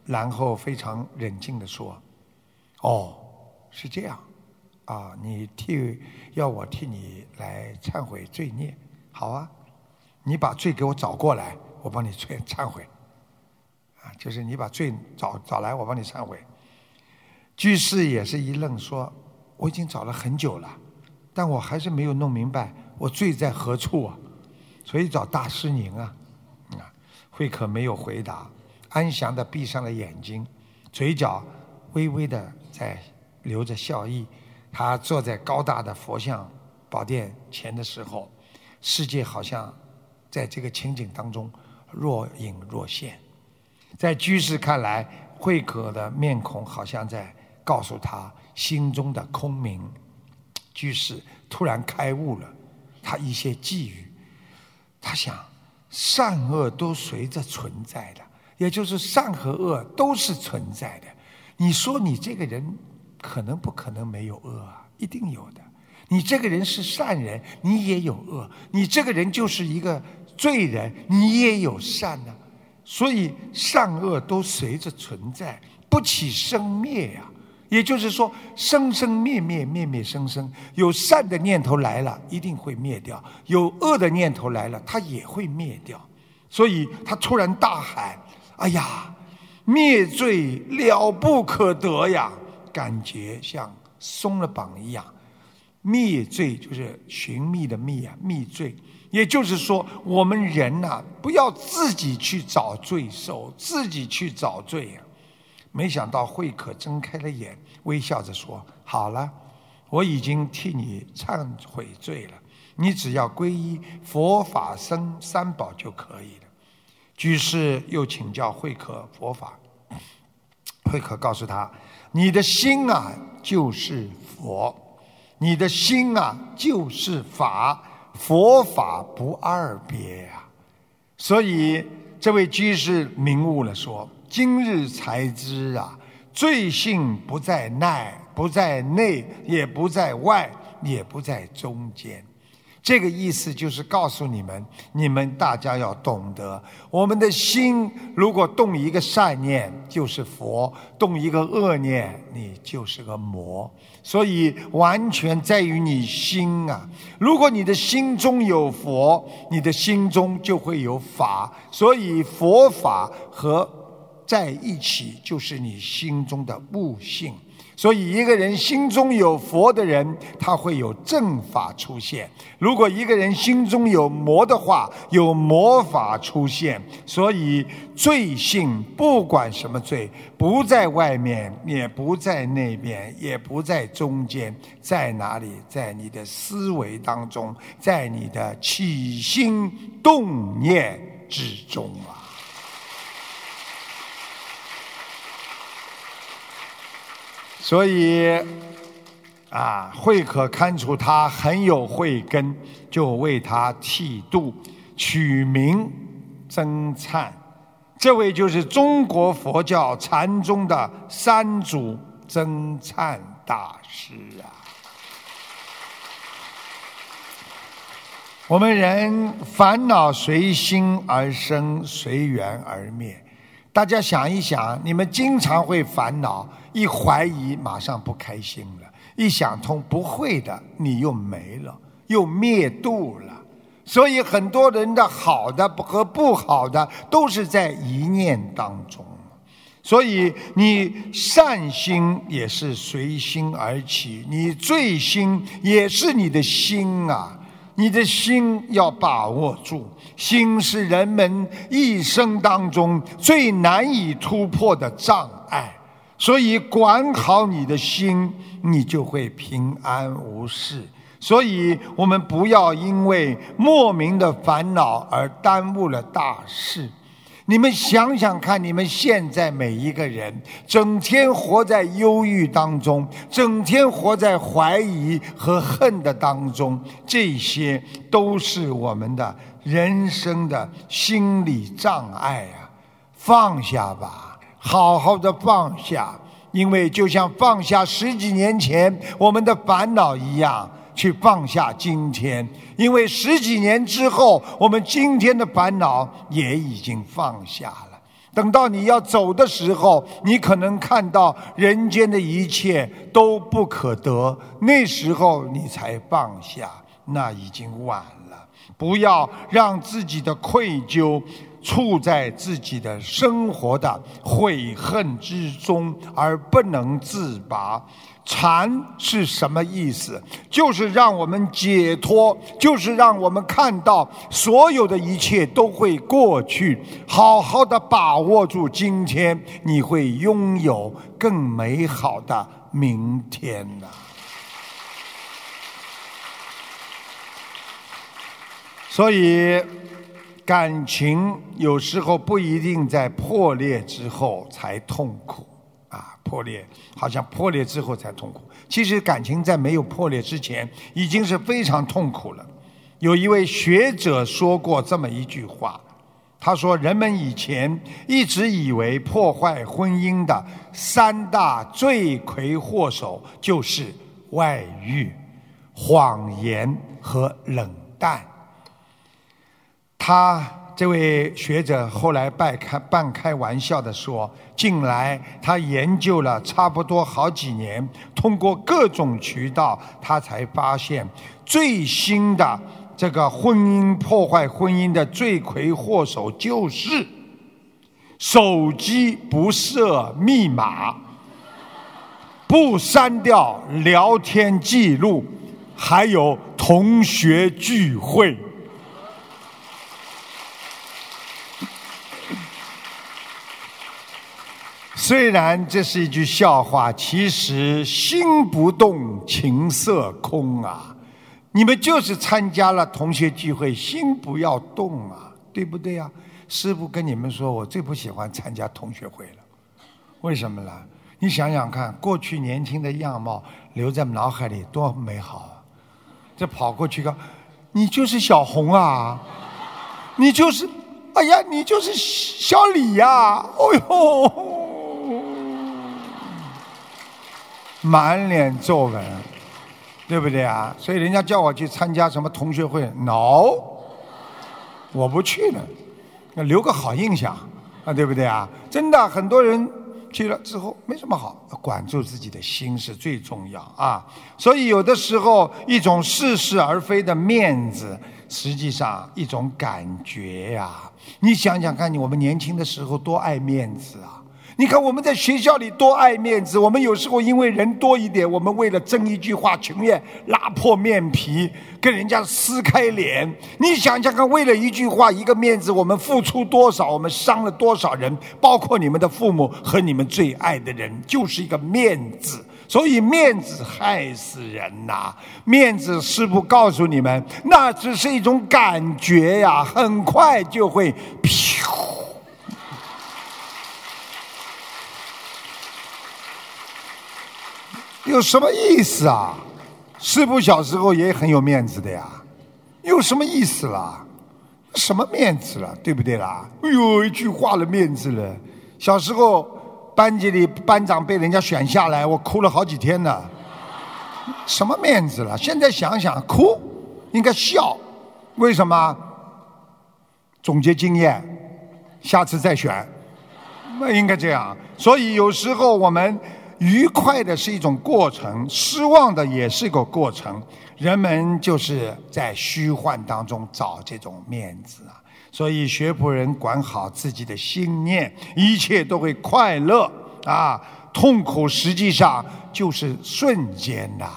然后非常冷静地说：“哦，是这样，啊，你替要我替你来忏悔罪孽，好啊，你把罪给我找过来，我帮你忏忏悔。啊，就是你把罪找找来，我帮你忏悔。”居士也是一愣，说：“我已经找了很久了，但我还是没有弄明白我罪在何处啊，所以找大师您啊。啊，慧可没有回答，安详的闭上了眼睛，嘴角微微的在流着笑意。他坐在高大的佛像宝殿前的时候，世界好像在这个情景当中若隐若现。在居士看来，慧可的面孔好像在告诉他心中的空明。居士突然开悟了，他一些寄语，他想善恶都随着存在的，也就是善和恶都是存在的。你说你这个人可能不可能没有恶啊？一定有的。你这个人是善人，你也有恶；你这个人就是一个罪人，你也有善呢。所以善恶都随着存在，不起生灭呀。也就是说，生生灭灭，灭灭生生。有善的念头来了，一定会灭掉；有恶的念头来了，它也会灭掉。所以他突然大喊：“哎呀，灭罪了不可得呀！”感觉像松了绑一样。灭罪就是寻觅的觅啊，灭罪。也就是说，我们人呐，不要自己去找罪受，自己去找罪呀。没想到慧可睁开了眼，微笑着说：“好了，我已经替你忏悔罪了。你只要皈依佛法僧三宝就可以了。”居士又请教慧可佛法，慧可告诉他：“你的心啊，就是佛；你的心啊，就是法。佛法不二别呀。”所以这位居士明悟了，说。今日才知啊，罪性不在内，不在内，也不在外，也不在中间。这个意思就是告诉你们，你们大家要懂得，我们的心如果动一个善念，就是佛；动一个恶念，你就是个魔。所以完全在于你心啊！如果你的心中有佛，你的心中就会有法。所以佛法和在一起就是你心中的悟性，所以一个人心中有佛的人，他会有正法出现；如果一个人心中有魔的话，有魔法出现。所以罪性不管什么罪，不在外面，也不在那边，也不在中间，在哪里？在你的思维当中，在你的起心动念之中啊！所以，啊，慧可看出他很有慧根，就为他剃度，取名曾灿。这位就是中国佛教禅宗的三祖曾灿大师啊。我们人烦恼随心而生，随缘而灭。大家想一想，你们经常会烦恼。一怀疑，马上不开心了；一想通，不会的，你又没了，又灭度了。所以很多人的好的和不好的，都是在一念当中。所以你善心也是随心而起，你罪心也是你的心啊！你的心要把握住，心是人们一生当中最难以突破的障碍。所以管好你的心，你就会平安无事。所以我们不要因为莫名的烦恼而耽误了大事。你们想想看，你们现在每一个人，整天活在忧郁当中，整天活在怀疑和恨的当中，这些都是我们的人生的心理障碍啊！放下吧。好好的放下，因为就像放下十几年前我们的烦恼一样，去放下今天。因为十几年之后，我们今天的烦恼也已经放下了。等到你要走的时候，你可能看到人间的一切都不可得，那时候你才放下。那已经晚了。不要让自己的愧疚处在自己的生活的悔恨之中而不能自拔。禅是什么意思？就是让我们解脱，就是让我们看到所有的一切都会过去。好好的把握住今天，你会拥有更美好的明天呐。所以，感情有时候不一定在破裂之后才痛苦啊。破裂，好像破裂之后才痛苦。其实感情在没有破裂之前，已经是非常痛苦了。有一位学者说过这么一句话，他说：“人们以前一直以为破坏婚姻的三大罪魁祸首就是外遇、谎言和冷淡。”他。这位学者后来半开半开玩笑的说：“近来他研究了差不多好几年，通过各种渠道，他才发现最新的这个婚姻破坏婚姻的罪魁祸首就是手机不设密码、不删掉聊天记录，还有同学聚会。”虽然这是一句笑话，其实心不动，情色空啊！你们就是参加了同学聚会，心不要动啊，对不对呀？师傅跟你们说，我最不喜欢参加同学会了，为什么呢？你想想看，过去年轻的样貌留在脑海里多美好啊！这跑过去个，你就是小红啊，你就是，哎呀，你就是小李呀，哦呦！满脸皱纹，对不对啊？所以人家叫我去参加什么同学会，no，我不去了，要留个好印象啊，对不对啊？真的，很多人去了之后没什么好，管住自己的心是最重要啊。所以有的时候，一种似是而非的面子，实际上一种感觉呀。你想想看，你我们年轻的时候多爱面子啊！你看我们在学校里多爱面子，我们有时候因为人多一点，我们为了争一句话，情愿拉破面皮跟人家撕开脸。你想想看，为了一句话、一个面子，我们付出多少，我们伤了多少人，包括你们的父母和你们最爱的人，就是一个面子。所以面子害死人呐！面子师傅告诉你们，那只是一种感觉呀，很快就会飘。有什么意思啊？师傅小时候也很有面子的呀，有什么意思啦？什么面子了，对不对啦？哎呦，一句话的面子了。小时候班级里班长被人家选下来，我哭了好几天呢。什么面子了？现在想想，哭应该笑，为什么？总结经验，下次再选，那应该这样。所以有时候我们。愉快的是一种过程，失望的也是一个过程。人们就是在虚幻当中找这种面子啊。所以学佛人管好自己的心念，一切都会快乐啊。痛苦实际上就是瞬间呐。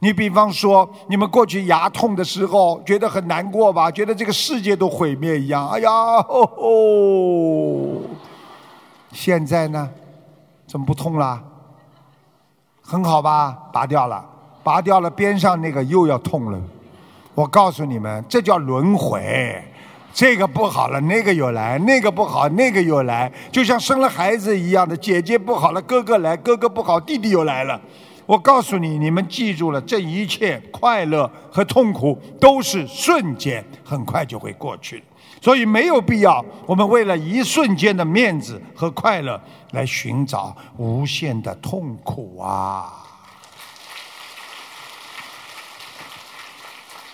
你比方说，你们过去牙痛的时候，觉得很难过吧？觉得这个世界都毁灭一样。哎呀，哦，现在呢，怎么不痛了？很好吧，拔掉了，拔掉了，边上那个又要痛了。我告诉你们，这叫轮回。这个不好了，那个又来；那个不好，那个又来。就像生了孩子一样的，姐姐不好了，哥哥来；哥哥不好，弟弟又来了。我告诉你，你们记住了，这一切快乐和痛苦都是瞬间，很快就会过去。所以没有必要，我们为了一瞬间的面子和快乐。来寻找无限的痛苦啊！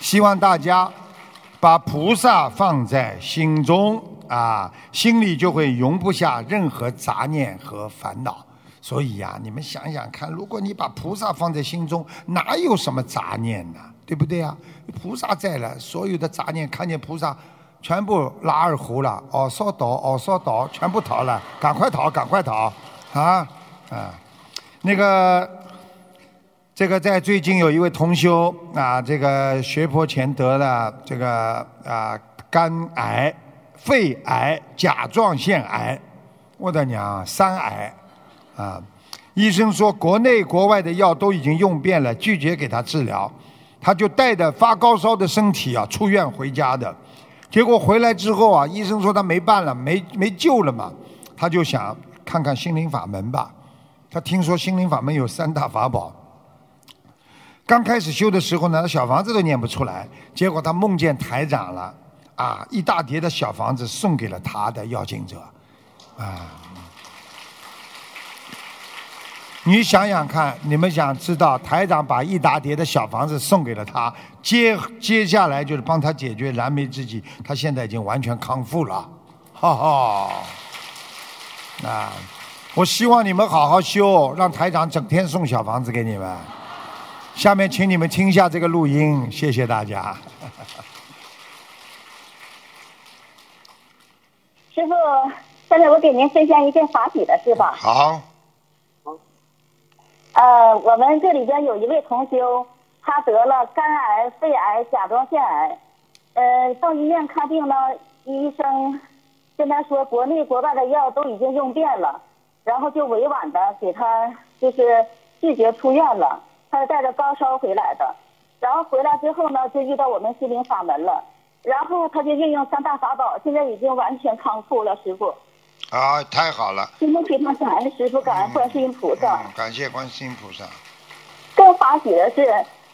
希望大家把菩萨放在心中啊，心里就会容不下任何杂念和烦恼。所以呀，你们想想看，如果你把菩萨放在心中，哪有什么杂念呢？对不对啊？菩萨在了，所有的杂念看见菩萨，全部拉二胡了，哦，烧倒，哦，烧倒，全部逃了，赶快逃，赶快逃，啊，啊，那个，这个在最近有一位同修啊，这个学佛前得了这个啊肝癌、肺癌、甲状腺癌，我的娘，三癌，啊。医生说，国内国外的药都已经用遍了，拒绝给他治疗，他就带着发高烧的身体啊出院回家的。结果回来之后啊，医生说他没办了，没没救了嘛，他就想看看心灵法门吧。他听说心灵法门有三大法宝。刚开始修的时候呢，小房子都念不出来，结果他梦见台长了，啊，一大叠的小房子送给了他的要经者，啊。你想想看，你们想知道台长把一大叠的小房子送给了他，接接下来就是帮他解决燃眉之急，他现在已经完全康复了，哈哈。啊，我希望你们好好修，让台长整天送小房子给你们。下面请你们听一下这个录音，谢谢大家。师傅，现在我给您分享一件法喜的事吧。好。呃，我们这里边有一位同修，他得了肝癌、肺癌、甲状腺癌，呃，到医院看病呢，医生跟他说国内国外的药都已经用遍了，然后就委婉的给他就是拒绝出院了。他是带着高烧回来的，然后回来之后呢，就遇到我们心灵法门了，然后他就运用三大法宝，现在已经完全康复了，师傅。啊，太好了！今天非常感恩师傅，感恩观世音菩萨。感谢观世音菩萨。更发喜的是，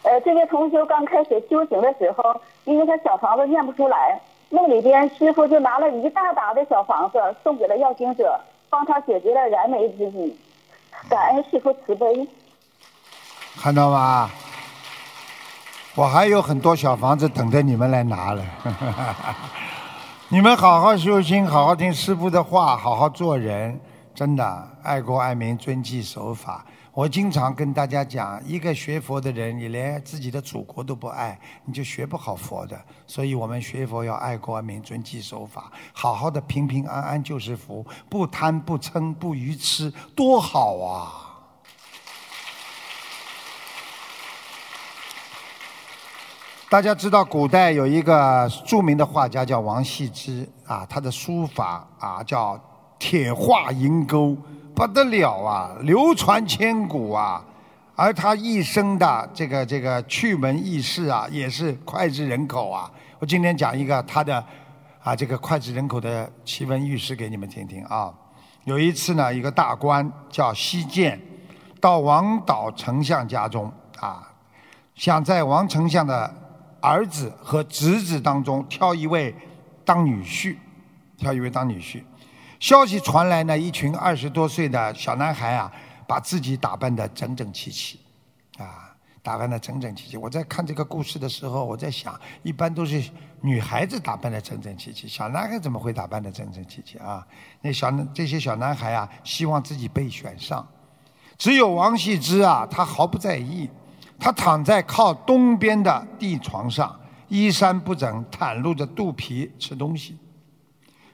呃，这位同修刚开始修行的时候，因为他小房子念不出来，梦里边师傅就拿了一大沓的小房子送给了要经者，帮他解决了燃眉之急。感恩师傅慈悲。看到吗？我还有很多小房子等着你们来拿了。你们好好修心，好好听师傅的话，好好做人，真的爱国爱民、遵纪守法。我经常跟大家讲，一个学佛的人，你连自己的祖国都不爱，你就学不好佛的。所以我们学佛要爱国爱民、遵纪守法，好好的平平安安就是福，不贪不嗔不愚痴，多好啊！大家知道，古代有一个著名的画家叫王羲之啊，他的书法啊叫铁画银钩，不得了啊，流传千古啊。而他一生的这个这个趣闻轶事啊，也是脍炙人口啊。我今天讲一个他的啊这个脍炙人口的奇闻轶事给你们听听啊。有一次呢，一个大官叫西涧，到王导丞相家中啊，想在王丞相的儿子和侄子当中挑一位当女婿，挑一位当女婿。消息传来呢，一群二十多岁的小男孩啊，把自己打扮得整整齐齐，啊，打扮得整整齐齐。我在看这个故事的时候，我在想，一般都是女孩子打扮得整整齐齐，小男孩怎么会打扮得整整齐齐啊？那小这些小男孩啊，希望自己被选上，只有王羲之啊，他毫不在意。他躺在靠东边的地床上，衣衫不整，袒露着肚皮吃东西。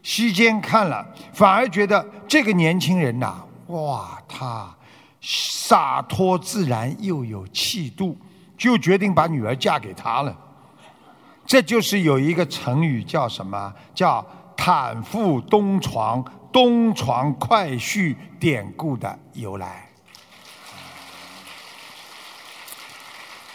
西间看了，反而觉得这个年轻人呐，哇，他洒脱自然又有气度，就决定把女儿嫁给他了。这就是有一个成语叫什么？叫“坦腹东床，东床快婿”典故的由来。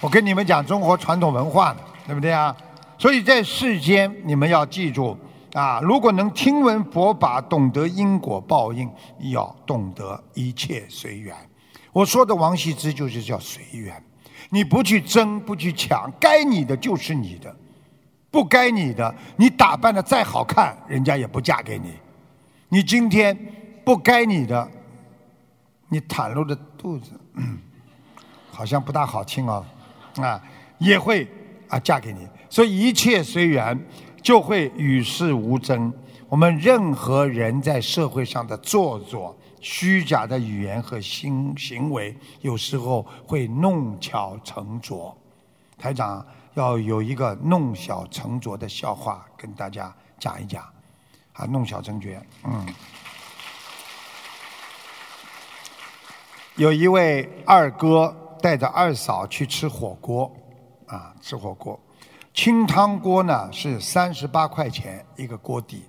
我跟你们讲中国传统文化的，对不对啊？所以在世间，你们要记住啊！如果能听闻佛法，懂得因果报应，要懂得一切随缘。我说的王羲之就是叫随缘，你不去争，不去抢，该你的就是你的，不该你的，你打扮的再好看，人家也不嫁给你。你今天不该你的，你袒露着肚子，好像不大好听哦。啊，也会啊嫁给你，所以一切随缘，就会与世无争。我们任何人在社会上的做作、虚假的语言和行行为，有时候会弄巧成拙。台长要有一个弄巧成拙的笑话跟大家讲一讲，啊，弄巧成拙，嗯。有一位二哥带着二嫂去吃火锅，啊，吃火锅，清汤锅呢是三十八块钱一个锅底，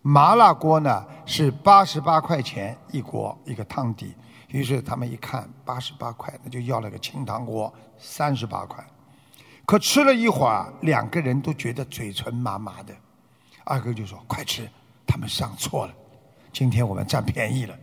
麻辣锅呢是八十八块钱一锅一个汤底。于是他们一看八十八块，那就要了个清汤锅三十八块。可吃了一会儿，两个人都觉得嘴唇麻麻的。二哥就说：“快吃，他们上错了，今天我们占便宜了。”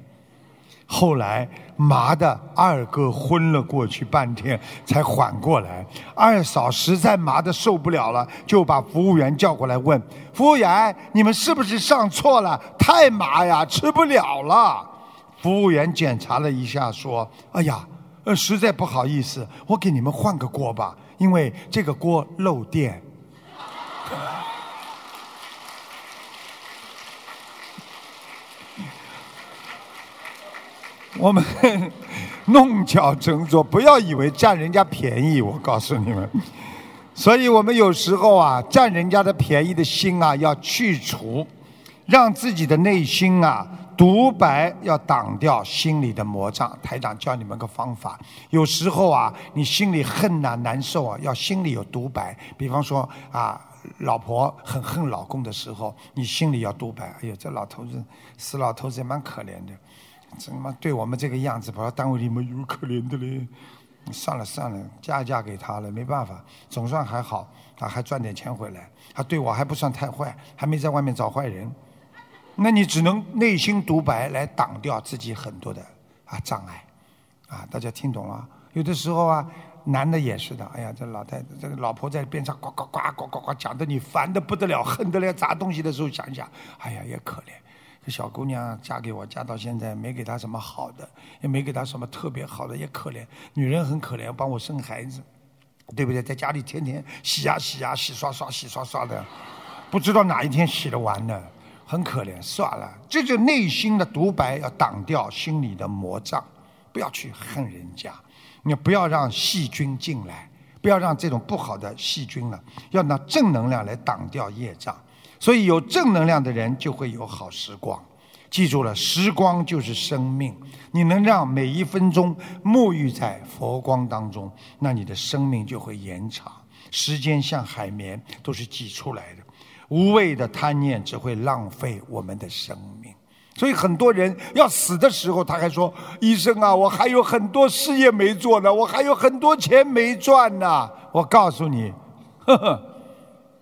后来麻的二哥昏了过去，半天才缓过来。二嫂实在麻的受不了了，就把服务员叫过来问：“服务员，你们是不是上错了？太麻呀，吃不了了。”服务员检查了一下，说：“哎呀，呃，实在不好意思，我给你们换个锅吧，因为这个锅漏电。”我们 弄巧成拙，不要以为占人家便宜。我告诉你们，所以我们有时候啊，占人家的便宜的心啊，要去除，让自己的内心啊独白，要挡掉心里的魔障。台长教你们个方法，有时候啊，你心里恨呐、难受啊，要心里有独白。比方说啊，老婆很恨老公的时候，你心里要独白。哎呀，这老头子，死老头子也蛮可怜的。怎么对我们这个样子，跑到单位里面有可怜的嘞？算了算了，嫁嫁给他了，没办法，总算还好，他还赚点钱回来，他对我还不算太坏，还没在外面找坏人。那你只能内心独白来挡掉自己很多的啊障碍，啊，大家听懂了？有的时候啊，男的也是的，哎呀，这老太这个老婆在边上呱呱呱呱呱呱讲的你烦的不得了，恨得了砸东西的时候想想，哎呀也可怜。小姑娘嫁给我，嫁到现在没给她什么好的，也没给她什么特别好的，也可怜。女人很可怜，帮我生孩子，对不对？在家里天天洗呀洗呀，洗刷刷，洗刷刷的，不知道哪一天洗得完呢，很可怜。算了，这就内心的独白要挡掉心里的魔障，不要去恨人家，你不要让细菌进来，不要让这种不好的细菌呢，要拿正能量来挡掉业障。所以有正能量的人就会有好时光，记住了，时光就是生命。你能让每一分钟沐浴在佛光当中，那你的生命就会延长。时间像海绵，都是挤出来的。无谓的贪念只会浪费我们的生命。所以很多人要死的时候，他还说：“医生啊，我还有很多事业没做呢，我还有很多钱没赚呢。”我告诉你，呵呵。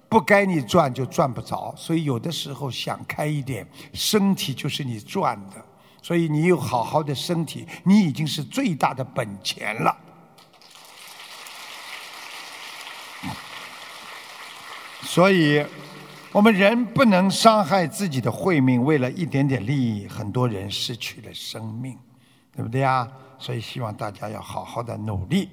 不该你赚就赚不着，所以有的时候想开一点，身体就是你赚的，所以你有好好的身体，你已经是最大的本钱了。所以，我们人不能伤害自己的慧命，为了一点点利益，很多人失去了生命，对不对呀？所以希望大家要好好的努力。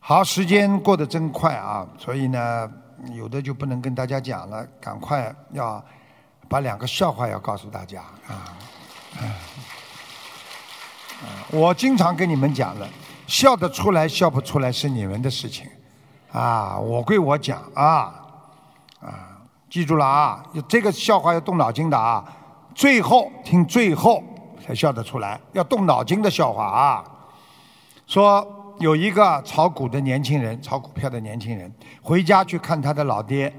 好，时间过得真快啊，所以呢。有的就不能跟大家讲了，赶快要把两个笑话要告诉大家啊！我经常跟你们讲了，笑得出来笑不出来是你们的事情啊！我归我讲啊啊！记住了啊！这个笑话要动脑筋的啊！最后听最后才笑得出来，要动脑筋的笑话啊！说。有一个炒股的年轻人，炒股票的年轻人，回家去看他的老爹。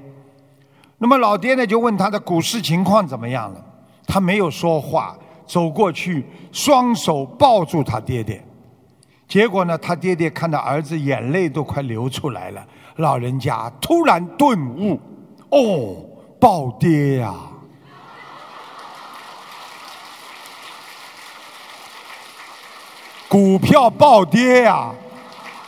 那么老爹呢，就问他的股市情况怎么样了。他没有说话，走过去，双手抱住他爹爹。结果呢，他爹爹看到儿子眼泪都快流出来了，老人家突然顿悟：哦，抱爹呀！股票暴跌呀！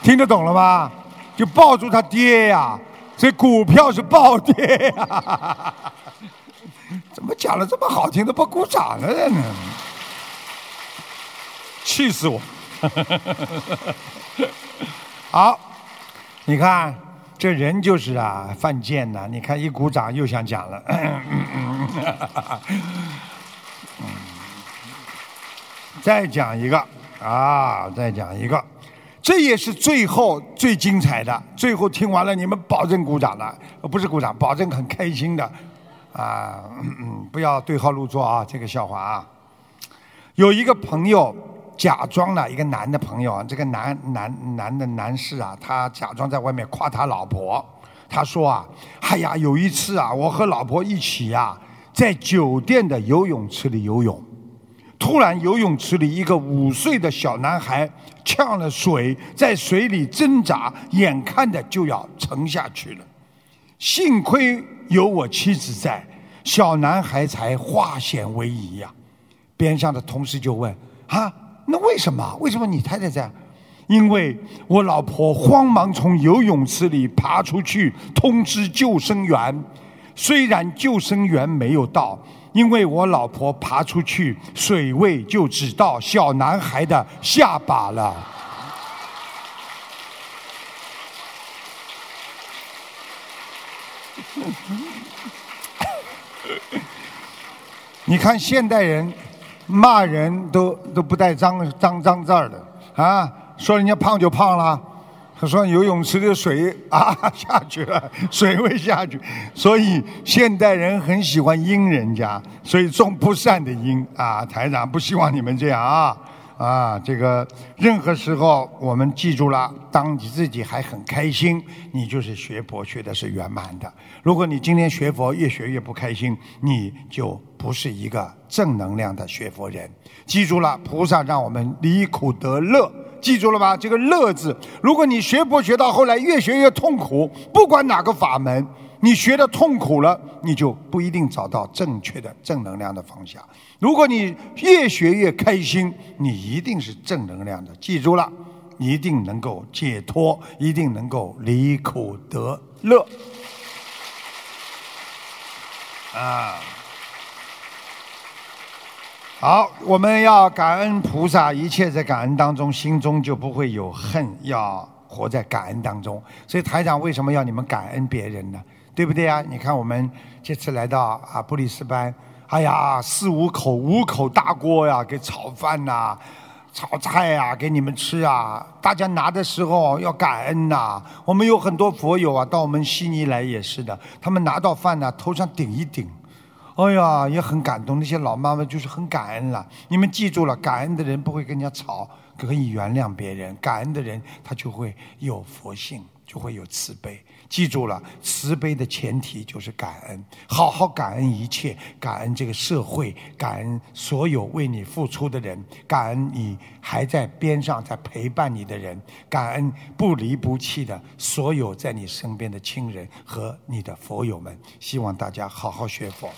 听得懂了吗？就抱住他爹呀！这股票是暴跌呀！怎么讲的这么好听都不鼓掌了呢？气死我！好，你看这人就是啊，犯贱呐！你看一鼓掌又想讲了。再讲一个啊！再讲一个。这也是最后最精彩的。最后听完了，你们保证鼓掌的，不是鼓掌，保证很开心的。啊，嗯，不要对号入座啊，这个笑话啊。有一个朋友假装了一个男的朋友，这个男男男的男士啊，他假装在外面夸他老婆。他说啊，哎呀，有一次啊，我和老婆一起呀、在酒店的游泳池里游泳，突然游泳池里一个五岁的小男孩呛了水，在水里挣扎，眼看着就要沉下去了。幸亏有我妻子在，小男孩才化险为夷呀、边上的同事就问：“啊，那为什么？为什么你太太在？”因为我老婆慌忙从游泳池里爬出去通知救生员，虽然救生员没有到，因为我老婆爬出去，水位就只到小男孩的下巴了。你看现代人骂人都都不带脏脏脏字儿的啊，说人家胖就胖了，他说游泳池的水 啊下去了，水位下去，所以现代人很喜欢阴人家，所以种不善的阴啊，台长不希望你们这样啊。啊，这个任何时候我们记住了，当你自己还很开心，你就是学佛学的是圆满的。如果你今天学佛越学越不开心，你就不是一个正能量的学佛人。记住了，菩萨让我们离苦得乐，记住了吧？这个“乐”字，如果你学佛学到后来越学越痛苦，不管哪个法门，你学的痛苦了，你就不一定找到正确的正能量的方向。如果你越学越开心，你一定是正能量的。记住了，一定能够解脱，一定能够离苦得乐。啊，好，我们要感恩菩萨，一切在感恩当中，心中就不会有恨，要活在感恩当中。所以台长为什么要你们感恩别人呢？对不对啊？你看我们这次来到啊布里斯班。哎呀，四五口五口大锅呀，给炒饭呐、炒菜呀，给你们吃啊！大家拿的时候要感恩呐、我们有很多佛友啊，到我们悉尼来也是的，他们拿到饭呢，头上顶一顶，哎呀，也很感动。那些老妈妈就是很感恩了。你们记住了，感恩的人不会跟人家吵，可以原谅别人。感恩的人他就会有佛性，就会有慈悲。记住了，慈悲的前提就是感恩，好好感恩一切，感恩这个社会，感恩所有为你付出的人，感恩你还在边上在陪伴你的人，感恩不离不弃的所有在你身边的亲人和你的佛友们。希望大家好好学佛。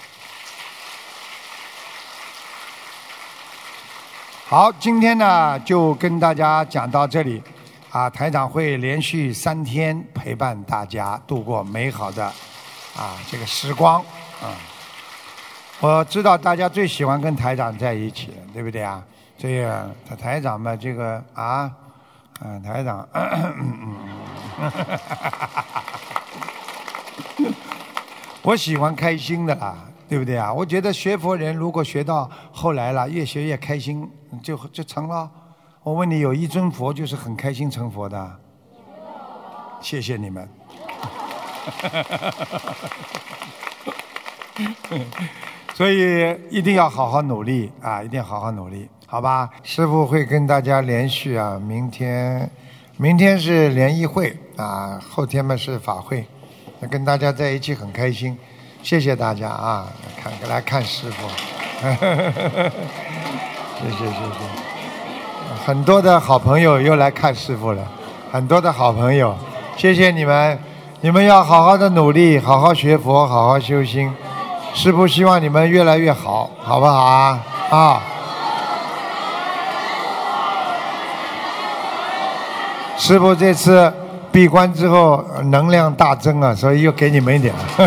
好，今天呢就跟大家讲到这里。啊，台长会连续三天陪伴大家度过美好的啊这个时光啊。我知道大家最喜欢跟台长在一起，对不对啊？这个台长嘛，这个啊，嗯、台长，我喜欢开心的啦，对不对啊？我觉得学佛人如果学到后来了，越学越开心，就就成了。我问你，有一尊佛就是很开心成佛的？谢谢你们。所以一定要好好努力啊！一定好好努力，好吧？师傅会跟大家连续啊，明天，明天是联谊会啊，后天嘛是法会，跟大家在一起很开心，谢谢大家啊！看来看师傅，谢谢谢谢。很多的好朋友又来看师傅了，很多的好朋友，谢谢你们，你们要好好的努力，好好学佛，好好修心。师傅希望你们越来越好，好不好啊？啊！师傅这次闭关之后能量大增啊，所以又给你们一点。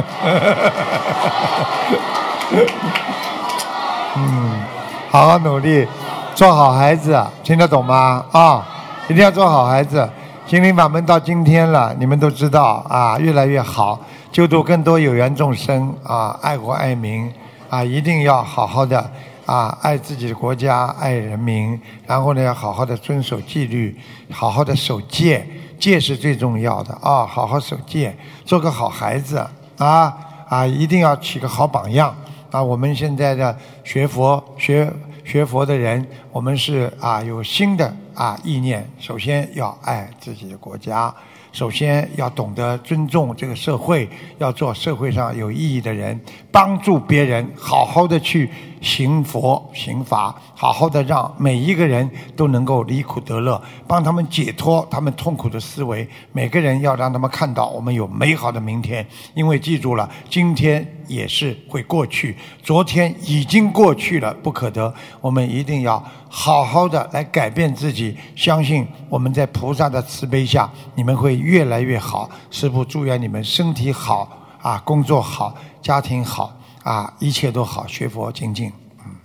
嗯，好好努力。做好孩子，听得懂吗？啊，一定要做好孩子。心灵法门到今天了，你们都知道啊，越来越好，救度更多有缘众生啊，爱国爱民啊，一定要好好的啊，爱自己的国家，爱人民，然后呢，要好好的遵守纪律，好好的守戒，戒是最重要的啊，好好守戒，做个好孩子啊啊，一定要起个好榜样啊！我们现在的学佛学学佛的人，我们是啊有新的啊意念，首先要爱自己的国家。首先要懂得尊重这个社会，要做社会上有意义的人，帮助别人，好好的去行佛行法，好好的让每一个人都能够离苦得乐，帮他们解脱他们痛苦的思维。每个人要让他们看到我们有美好的明天，因为记住了，今天也是会过去，昨天已经过去了，不可得。我们一定要好好的来改变自己，相信我们在菩萨的慈悲下，你们会越来越好。师父祝愿你们身体好啊，工作好，家庭好啊，一切都好，学佛精进。嗯。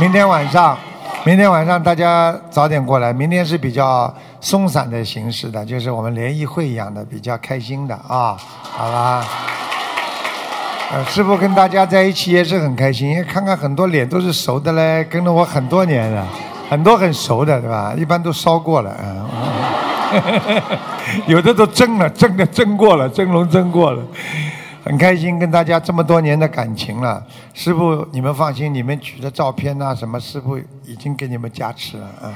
明天晚上，明天晚上大家早点过来。明天是比较松散的形式的，就是我们联谊会一样的，比较开心的啊，好吧？呃，师傅跟大家在一起也是很开心，因为看看很多脸都是熟的嘞，跟了我很多年了，很多很熟的，对吧？一般都烧过了，嗯，有的都蒸了，蒸的蒸过了，蒸笼蒸过了，很开心跟大家这么多年的感情了。师傅，你们放心，你们举的照片呐、什么，师傅已经给你们加持了，嗯。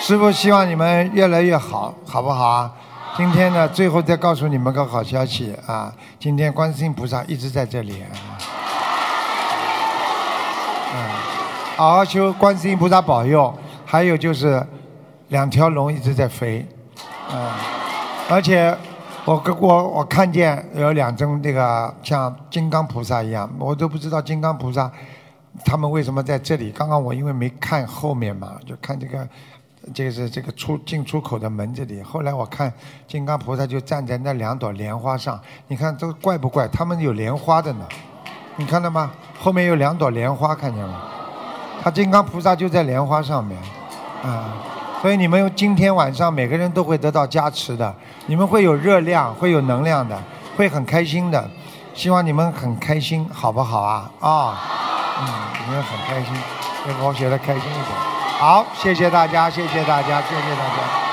师傅希望你们越来越好，好不好啊？今天呢，最后再告诉你们个好消息啊！今天观世音菩萨一直在这里，啊，好好修，观世音菩萨保佑。还有就是，两条龙一直在飞，嗯，而且我跟我我看见有两尊这个像金刚菩萨一样，我都不知道金刚菩萨他们为什么在这里。刚刚我因为没看后面嘛，就看这个。这个是这个出进出口的门这里。后来我看金刚菩萨就站在那两朵莲花上，你看这怪不怪？他们有莲花的呢，你看到吗？后面有两朵莲花，看见吗？他金刚菩萨就在莲花上面，啊，所以你们今天晚上每个人都会得到加持的，你们会有热量，会有能量的，会很开心的。希望你们很开心，好不好啊？啊，嗯，你们很开心，给我写的开心一点。好，谢谢大家，谢谢大家，谢谢大家。